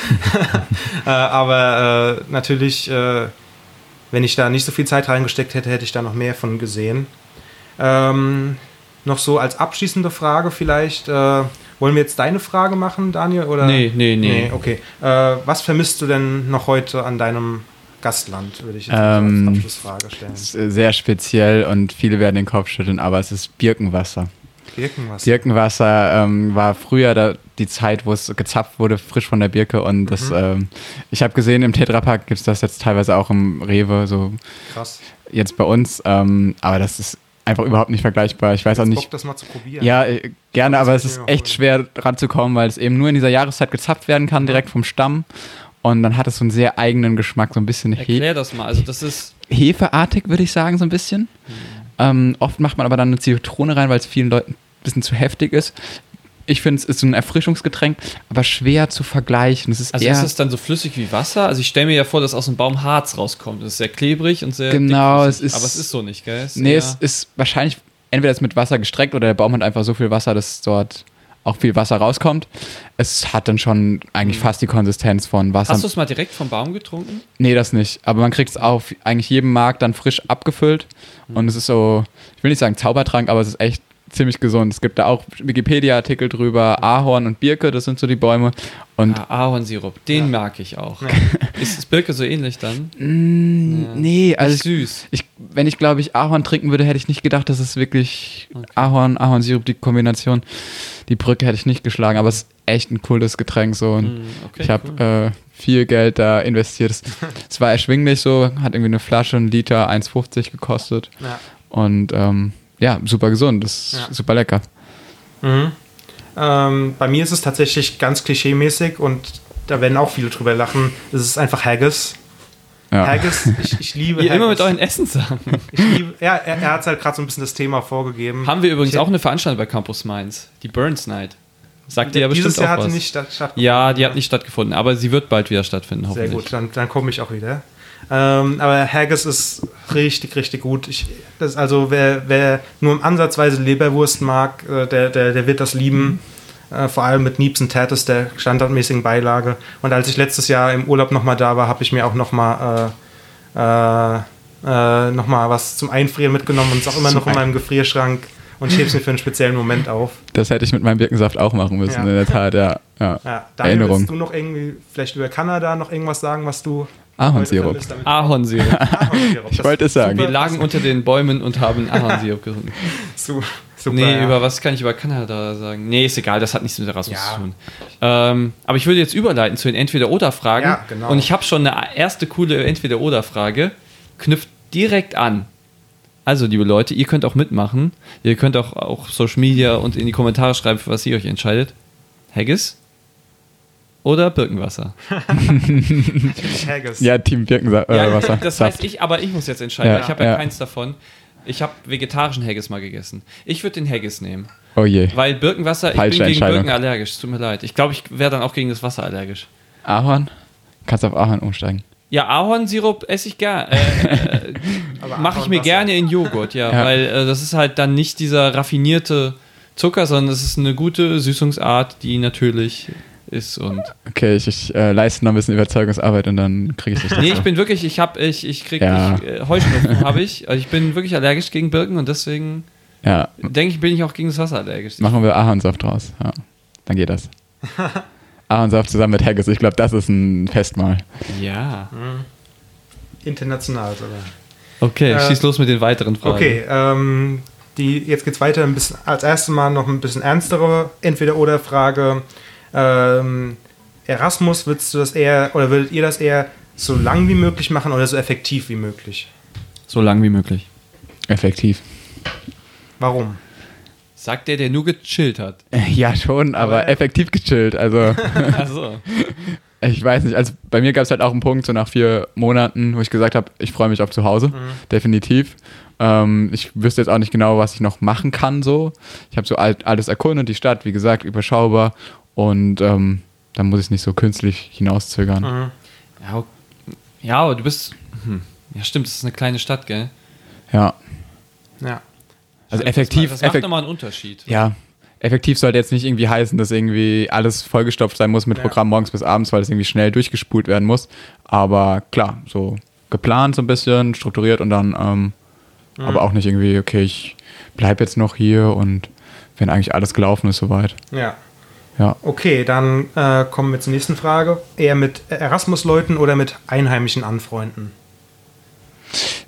äh, aber äh, natürlich, äh, wenn ich da nicht so viel Zeit reingesteckt hätte, hätte ich da noch mehr von gesehen. Ähm, noch so als abschließende Frage vielleicht. Äh, wollen wir jetzt deine Frage machen, Daniel? Oder? Nee, nee, nee. Nee, okay. Äh, was vermisst du denn noch heute an deinem Gastland, würde ich jetzt Ähm, als Abschlussfrage stellen. Sehr speziell und viele werden den Kopf schütteln, aber es ist Birkenwasser. Birkenwasser. Birkenwasser ähm, war früher da, die Zeit, wo es gezapft wurde, frisch von der Birke. Und das, ähm, ich habe gesehen, im Tetrapack gibt es das jetzt teilweise auch im Rewe, so Krass. jetzt bei uns. Ähm, aber das ist einfach überhaupt nicht vergleichbar. Ich weiß auch Jetzt nicht. Bock, das mal zu probieren. Ja, äh, gerne, aber es ist echt holen. schwer ranzukommen, weil es eben nur in dieser Jahreszeit gezapft werden kann, direkt vom Stamm. Und dann hat es so einen sehr eigenen Geschmack, so ein bisschen He Erklär das mal. Also das ist. Hefeartig, würde ich sagen, so ein bisschen. Ähm, oft macht man aber dann eine Zitrone rein, weil es vielen Leuten ein bisschen zu heftig ist. Ich finde, es ist so ein Erfrischungsgetränk, aber schwer zu vergleichen. Es ist Also ist es dann so flüssig wie Wasser? Also ich stelle mir ja vor, dass aus dem Baum Harz rauskommt. Das ist sehr klebrig und sehr Genau, es ist- Aber es ist so nicht, gell? Es Nee, es ist wahrscheinlich entweder ist mit Wasser gestreckt oder der Baum hat einfach so viel Wasser, dass dort auch viel Wasser rauskommt. Es hat dann schon eigentlich fast die Konsistenz von Wasser. Mhm. Hast du es mal direkt vom Baum getrunken? Nee, das nicht. Aber man kriegt es auf eigentlich jedem Markt dann frisch abgefüllt. Mhm. Und es ist so, ich will nicht sagen Zaubertrank, aber es ist echt ziemlich gesund. Es gibt da auch Wikipedia-Artikel drüber. Ahorn und Birke, das sind so die Bäume. Und Ah, Ahornsirup, den mag ich auch. Ist das Birke so ähnlich dann? mh, nee, also Nicht süß. ich, wenn ich glaube ich Ahorn trinken würde, hätte ich nicht gedacht, dass es wirklich Ahorn, Ahornsirup, die Kombination, die Brücke hätte ich nicht geschlagen. Aber es ist echt ein cooles Getränk so. Und Mm, okay, ich habe äh, viel Geld da investiert. Es, es war erschwinglich so, hat irgendwie eine Flasche, ein Liter, 1,50 gekostet. Ja. Und ähm, ja, super gesund, das ist Ja. super lecker. Mhm. Ähm, bei mir ist es tatsächlich ganz klischeemäßig und da werden auch viele drüber lachen. Es ist einfach Haggis. Ja. Haggis, ich, ich liebe Ihr Haggis. immer mit euren Essenssachen. ich liebe, ja, er, er hat halt gerade so ein bisschen das Thema vorgegeben. Haben wir übrigens Ich- auch eine Veranstaltung bei Campus Mainz. Die Burns Night. Sagt ihr ja bestimmt Dieses Jahr auch hat sie was. nicht statt, stattgefunden. ja, die hat nicht stattgefunden, aber sie wird bald wieder stattfinden, Sehr hoffentlich. gut, dann, dann komme ich auch wieder. Ähm, aber Haggis ist richtig, richtig gut. Ich, das, also wer, wer nur ansatzweise Leberwurst mag, äh, der, der, der wird das lieben. Äh, vor allem mit Niebs und Tatus, der standardmäßigen Beilage. Und als ich letztes Jahr im Urlaub nochmal da war, habe ich mir auch nochmal äh, äh, äh, noch mal was zum Einfrieren mitgenommen und ist auch immer noch in meinem Gefrierschrank und es mir für einen speziellen Moment auf. Das hätte ich mit meinem Birkensaft auch machen müssen, Ja. in der Tat, ja. ja. Ja, Daniel, Erinnerung. willst du noch irgendwie, vielleicht über Kanada noch irgendwas sagen, was du Ahornsirup. Ahornsirup. Ahornsirup. Ich wollte es sagen. Wir lagen unter den Bäumen und haben Ahornsirup getrunken. Su- super. Nee, ja. über was kann ich über Kanada sagen? Nee, ist egal, das hat nichts mit Erasmus Ja. zu tun. Ähm, aber ich würde jetzt überleiten zu den Entweder-Oder-Fragen. Ja, genau. Und ich habe schon eine erste coole Entweder-Oder-Frage. Knüpft direkt an. Also, liebe Leute, ihr könnt auch mitmachen. Ihr könnt auch, auch Social Media und in die Kommentare schreiben, für was ihr euch entscheidet. Haggis oder Birkenwasser? Haggis. Ja, Team Birkensaft. Äh, Ja, das heißt ich, aber ich muss jetzt entscheiden. Ja, ich habe ja, ja. keins davon. Ich habe vegetarischen Haggis mal gegessen. Ich würde den Haggis nehmen. Oh je. Weil Birkenwasser, ich Falsche bin gegen. Birken allergisch. Tut mir leid. Ich glaube, ich wäre dann auch gegen das Wasser allergisch. Ahorn? Kannst auf Ahorn umsteigen. Ja, Ahornsirup esse ich gerne. Äh, Aber Mache ich mir gerne in Joghurt, ja. Ja. Weil äh, das ist halt dann nicht dieser raffinierte Zucker, sondern es ist eine gute Süßungsart, die natürlich ist. Und Okay, ich, ich äh, leiste noch ein bisschen Überzeugungsarbeit und dann kriege ich dich nee, ich bin wirklich, ich habe, ich, ich krieg, Ja. äh, Heuschnupfen habe ich. Also ich bin wirklich allergisch gegen Birken und deswegen Ja, denke ich, bin ich auch gegen das Wasser allergisch. machen wir Ahornsaft draus. Ja, dann geht das. Ahornsaft zusammen mit Haggis. Ich glaube, das ist ein Festmahl. Ja. International sogar. Okay, Äh, schieß los mit den weiteren Fragen. Okay, ähm, die, jetzt geht's weiter. Ein bisschen, als erstes Mal noch ein bisschen ernstere Entweder-Oder-Frage. Ähm, Erasmus, würdest du das eher, oder würdet ihr das eher so lang wie möglich machen oder so effektiv wie möglich? So lang wie möglich. Effektiv. Warum? Sagt der, der nur gechillt hat. Ja, schon, aber Aber- effektiv gechillt. Also, Achso. ich weiß nicht. Also, bei mir gab es halt auch einen Punkt, so nach vier Monaten, wo ich gesagt habe, ich freue mich auf zu Hause. Definitiv. Ähm, ich wüsste jetzt auch nicht genau, was ich noch machen kann, so. Ich habe so alt, alles erkundet, die Stadt, wie gesagt, überschaubar. Und ähm, dann muss ich es nicht so künstlich hinauszögern. Mhm. Ja, ja, aber du bist. Hm. Ja, stimmt, das ist eine kleine Stadt, gell? Ja. Ja. Also effektiv, Das macht effekt, nochmal einen Unterschied. ja, effektiv sollte jetzt nicht irgendwie heißen, dass irgendwie alles vollgestopft sein muss mit Ja. Programm morgens bis abends, weil es irgendwie schnell durchgespult werden muss. Aber klar, so geplant so ein bisschen, strukturiert und dann, ähm, Mhm. aber auch nicht irgendwie, okay, ich bleib jetzt noch hier und wenn eigentlich alles gelaufen ist soweit. Ja. Ja. Okay, dann äh, kommen wir zur nächsten Frage. Eher mit Erasmus-Leuten oder mit Einheimischen anfreunden?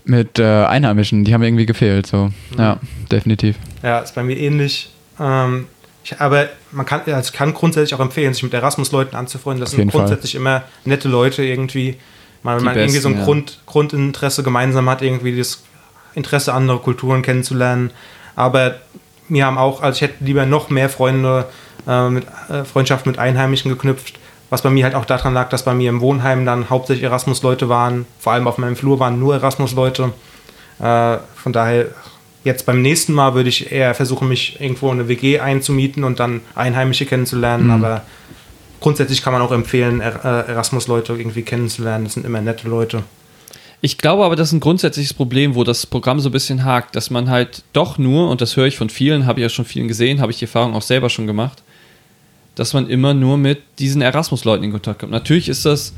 Mit äh, Einheimischen, die haben irgendwie gefehlt, so. Mhm. Ja, definitiv. Ja, ist bei mir ähnlich. Ähm, ich, aber man kann, also ich kann grundsätzlich auch empfehlen, sich mit Erasmus-Leuten anzufreunden. Das Auf sind grundsätzlich immer nette Leute irgendwie. Mal, wenn man irgendwie so ein besten, ja. Grund, Grundinteresse gemeinsam hat, irgendwie das Interesse, andere Kulturen kennenzulernen. Aber mir haben auch, also ich hätte lieber noch mehr Freunde äh, mit äh, Freundschaft mit Einheimischen geknüpft. Was bei mir halt auch daran lag, dass bei mir im Wohnheim dann hauptsächlich Erasmus-Leute waren. Vor allem auf meinem Flur waren nur Erasmus-Leute. Äh, von daher, jetzt beim nächsten Mal würde ich eher versuchen, mich irgendwo in eine WG einzumieten und dann Einheimische kennenzulernen. Aber grundsätzlich kann man auch empfehlen, äh, Erasmus-Leute irgendwie kennenzulernen. Das sind immer nette Leute. Ich glaube aber, das ist ein grundsätzliches Problem, wo das Programm so ein bisschen hakt, dass man halt doch nur, und das höre ich von vielen, habe ich ja schon vielen gesehen, habe ich die Erfahrung auch selber schon gemacht, dass man immer nur mit diesen Erasmus-Leuten in Kontakt kommt. Natürlich ist das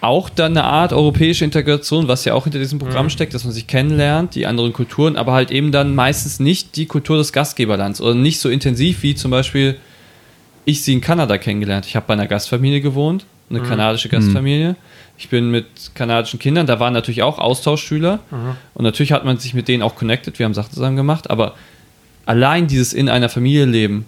auch dann eine Art europäische Integration, was ja auch hinter diesem Programm steckt, dass man sich kennenlernt, die anderen Kulturen, aber halt eben dann meistens nicht die Kultur des Gastgeberlands oder nicht so intensiv wie zum Beispiel ich sie in Kanada kennengelernt. Ich habe bei einer Gastfamilie gewohnt, eine kanadische Gastfamilie. Ich bin mit kanadischen Kindern, da waren natürlich auch Austauschschüler und natürlich hat man sich mit denen auch connected, wir haben Sachen zusammen gemacht, aber allein dieses in einer Familie leben,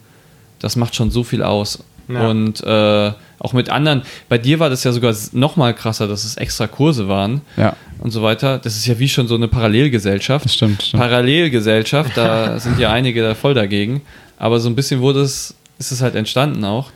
das macht schon so viel aus. Ja. Und äh, auch mit anderen, bei dir war das ja sogar noch mal krasser, dass es extra Kurse waren Ja, und so weiter. Das ist ja wie schon so eine Parallelgesellschaft. das stimmt. stimmt. Parallelgesellschaft, da sind ja einige da voll dagegen. Aber so ein bisschen wurde es, ist es halt entstanden auch.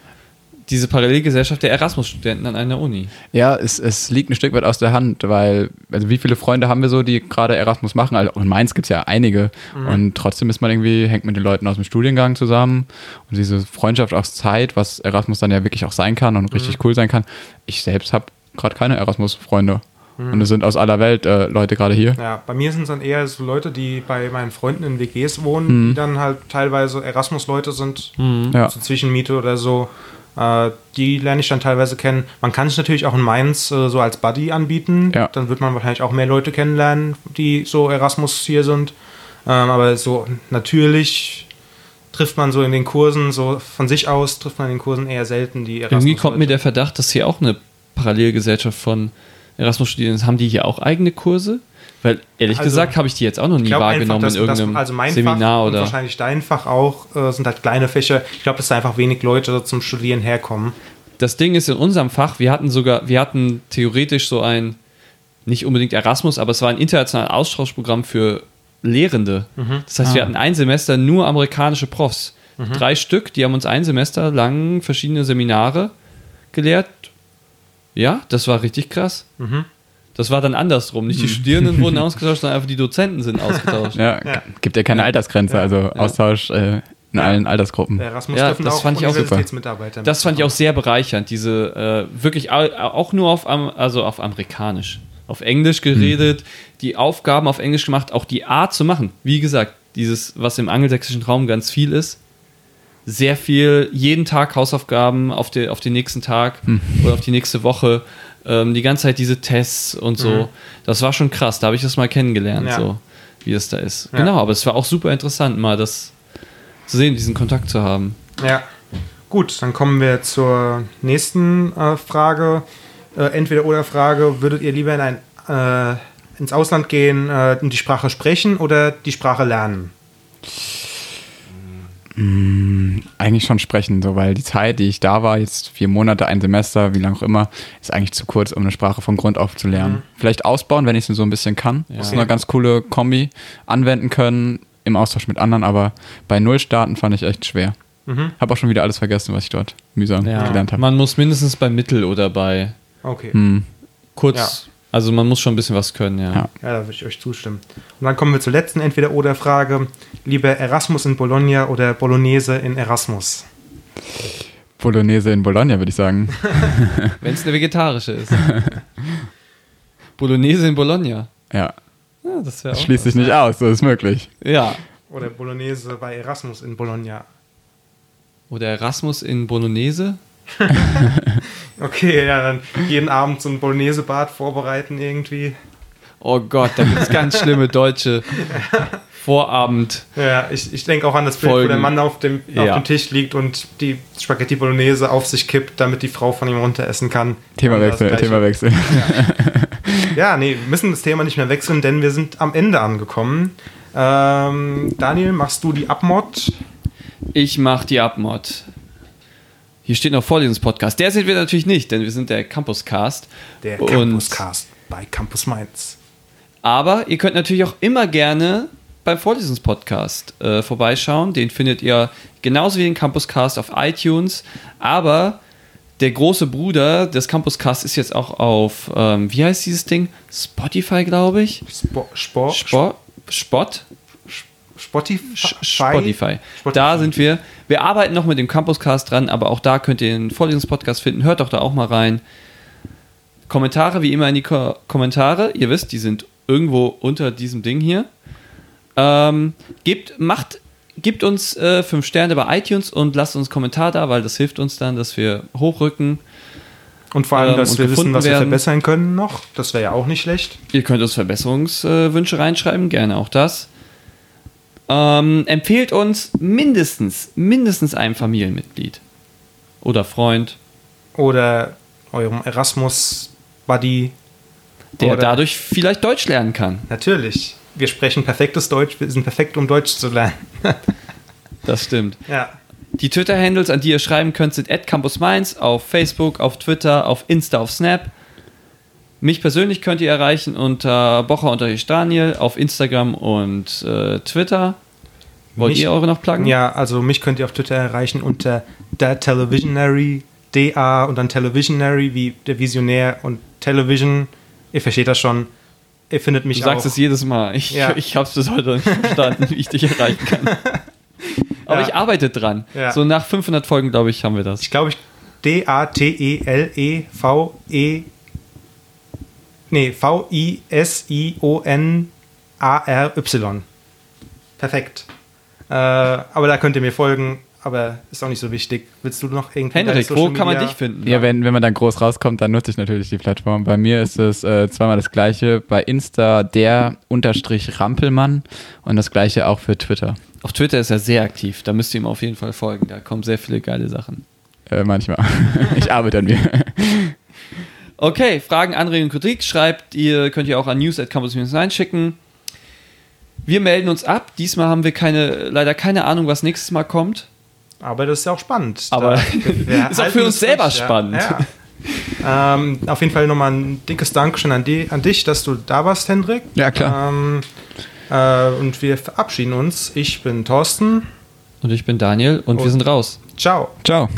Diese Parallelgesellschaft der Erasmus-Studenten an einer Uni. Ja, es, es liegt ein Stück weit aus der Hand, weil, also wie viele Freunde haben wir so, die gerade Erasmus machen? Also auch in Mainz gibt es ja einige. Und trotzdem ist man irgendwie, hängt mit den Leuten aus dem Studiengang zusammen. Und diese Freundschaft aus Zeit, was Erasmus dann ja wirklich auch sein kann und richtig cool sein kann. Ich selbst habe gerade keine Erasmus-Freunde. Und es sind aus aller Welt äh, Leute gerade hier. Ja, bei mir sind es dann eher so Leute, die bei meinen Freunden in WGs wohnen, die dann halt teilweise Erasmus-Leute sind, Ja. zur Zwischenmiete oder so. Äh, die lerne ich dann teilweise kennen. Man kann sich natürlich auch in Mainz äh, so als Buddy anbieten. Ja. Dann wird man wahrscheinlich auch mehr Leute kennenlernen, die so Erasmus hier sind. Ähm, aber so natürlich trifft man so in den Kursen, so von sich aus trifft man in den Kursen eher selten die Erasmus. Irgendwie kommt mir der Verdacht, dass hier auch eine Parallelgesellschaft von Erasmus-Studierenden haben die hier auch eigene Kurse? Weil ehrlich Also, gesagt habe ich die jetzt auch noch nie wahrgenommen einfach, dass, in irgendeinem dass, also mein Seminar Fach und oder. wahrscheinlich dein Fach auch äh, sind halt kleine Fächer. Ich glaube, dass da einfach wenig Leute zum Studieren herkommen. Das Ding ist in unserem Fach, wir hatten sogar, wir hatten theoretisch so ein, nicht unbedingt Erasmus, aber es war ein internationales Austauschprogramm für Lehrende. Das heißt, wir Ah. hatten ein Semester nur amerikanische Profs. Drei Stück, die haben uns ein Semester lang verschiedene Seminare gelehrt. Ja, das war richtig krass. Das war dann andersrum. Nicht die Studierenden wurden ausgetauscht, sondern einfach die Dozenten sind ausgetauscht. Ja, Ja. gibt ja keine Altersgrenze, also Austausch äh, in allen Altersgruppen. Der Ja, das auch fand ich auch super. Universitätsmitarbeiter Das fand ich auch sehr bereichernd, diese äh, wirklich au- auch nur auf, also auf amerikanisch, auf Englisch geredet, die Aufgaben auf Englisch gemacht, auch die Art zu machen. Wie gesagt, dieses, was im angelsächsischen Raum ganz viel ist, sehr viel, jeden Tag Hausaufgaben auf, die, auf den nächsten Tag oder auf die nächste Woche, ähm, die ganze Zeit diese Tests und so. Das war schon krass, da habe ich das mal kennengelernt, Ja. so wie es da ist. Ja. Genau, aber es war auch super interessant, mal das zu sehen, diesen Kontakt zu haben. Ja. Gut, dann kommen wir zur nächsten äh, Frage. Äh, entweder oder Frage, würdet ihr lieber in ein, äh, ins Ausland gehen äh, und die Sprache sprechen oder die Sprache lernen? Eigentlich schon sprechen, so, weil die Zeit, die ich da war, jetzt vier Monate, ein Semester, wie lange auch immer, ist eigentlich zu kurz, um eine Sprache von Grund auf zu lernen. Vielleicht ausbauen, wenn ich es so ein bisschen kann. Das ist eine ganz coole Kombi. Anwenden können im Austausch mit anderen, aber bei Null starten fand ich echt schwer. Habe auch schon wieder alles vergessen, was ich dort mühsam gelernt habe. Man muss mindestens bei Mittel oder bei Okay. Hm. kurz, Ja. Also man muss schon ein bisschen was können, ja. Ja. Ja, da würde ich euch zustimmen. Und dann kommen wir zur letzten Entweder-Oder-Frage. Lieber Erasmus in Bologna oder Bolognese in Erasmus? Bolognese in Bologna, würde ich sagen. Wenn es eine vegetarische ist. Bolognese in Bologna. Ja. das wäre auch. Schließt sich nicht aus, so ist möglich. Ja. Oder Bolognese bei Erasmus in Bologna. Oder Erasmus in Bolognese. Okay, ja, dann jeden Abend so ein Bolognese-Bad vorbereiten irgendwie. Oh Gott, da gibt es ganz schlimme deutsche Vorabend. Ja, ich, ich denke auch an das Bild, Folgen. wo der Mann auf dem, Ja. auf dem Tisch liegt und die Spaghetti Bolognese auf sich kippt, damit die Frau von ihm runteressen kann. Und Themawechsel. Themawechsel. Ja, nee, wir müssen das Thema nicht mehr wechseln, denn wir sind am Ende angekommen. Ähm, Daniel, machst du die Abmod? Ich mach die Abmod. Hier steht noch Vorlesungspodcast. Der sind wir natürlich nicht, denn wir sind der Campuscast. Der Campuscast bei Campus Mainz. Aber ihr könnt natürlich auch immer gerne beim Vorlesungspodcast äh, vorbeischauen. Den findet ihr genauso wie den Campuscast auf iTunes. Aber der große Bruder des Campuscast ist jetzt auch auf, ähm, wie heißt dieses Ding? Spotify, glaube ich. Spo Sport, Spot? Spot? Spotify. Spotify. Spotify. Da sind wir. Wir arbeiten noch mit dem Campuscast dran, aber auch da könnt ihr den Vorlesungspodcast finden. Hört doch da auch mal rein. Kommentare wie immer in die Ko Kommentare. Ihr wisst, die sind irgendwo unter diesem Ding hier. Ähm, gebt, macht, gebt uns äh, fünf Sterne bei iTunes und lasst uns einen Kommentar da, weil das hilft uns dann, dass wir hochrücken. Und vor allem, ähm, dass und wir wissen, was wir werden. verbessern können noch. Das wäre ja auch nicht schlecht. Ihr könnt uns Verbesserungswünsche reinschreiben, gerne auch das. Ähm, empfehlt uns mindestens, mindestens einem Familienmitglied oder Freund, Oder eurem Erasmus-Buddy. der Oder- dadurch vielleicht Deutsch lernen kann. Natürlich. Wir sprechen perfektes Deutsch. Wir sind perfekt, um Deutsch zu lernen. Das stimmt. Ja. Die Twitter-Handles, an die ihr schreiben könnt, sind @campusmainz auf Facebook, auf Twitter, auf Insta, auf Snap. Mich persönlich könnt ihr erreichen unter bocher Daniel auf Instagram und äh, Twitter. Wollt Mich- ihr eure noch pluggen? Ja, also mich könnt ihr auf Twitter erreichen unter der Televisionary, DA und dann Televisionary wie der Visionär und Television. Ihr versteht das schon. Ihr findet mich Du sagst auch. es jedes Mal. Ich, Ja. ich habe es bis heute nicht verstanden, wie ich dich erreichen kann. Aber Ja. ich arbeite dran. Ja. So nach 500 Folgen, glaube ich, haben wir das. Ich glaube, ich D-A-T-E-L-E-V-E. Nee, V-I-S-I-O-N-A-R-Y. Perfekt. Äh, aber da könnt ihr mir folgen, aber ist auch nicht so wichtig. Willst du noch irgendwie. Henrik, wo kann man dich finden? Ja, wenn, wenn man dann groß rauskommt, dann nutze ich natürlich die Plattform. Bei mir ist es äh, zweimal das gleiche. Bei Insta der unterstrich Rampelmann und das gleiche auch für Twitter. Auf Twitter ist er sehr aktiv. Da müsst ihr ihm auf jeden Fall folgen. Da kommen sehr viele geile Sachen. Äh, manchmal. ich arbeite an mir. Okay, Fragen, Anregungen, Kritik schreibt ihr, könnt ihr auch an news.campus-9 schicken. Wir melden uns ab. Diesmal haben wir keine, leider keine Ahnung, was nächstes Mal kommt. Aber das ist ja auch spannend. Aber Da- wir ist auch für uns selber durch, ja. spannend. Ja. ähm, auf jeden Fall nochmal ein dickes Dankeschön an, die, an dich, dass du da warst, Hendrik. Ja, klar. Ähm, äh, und wir verabschieden uns. Ich bin Thorsten. Und ich bin Daniel und wir Und- sind raus. Ciao. Ciao.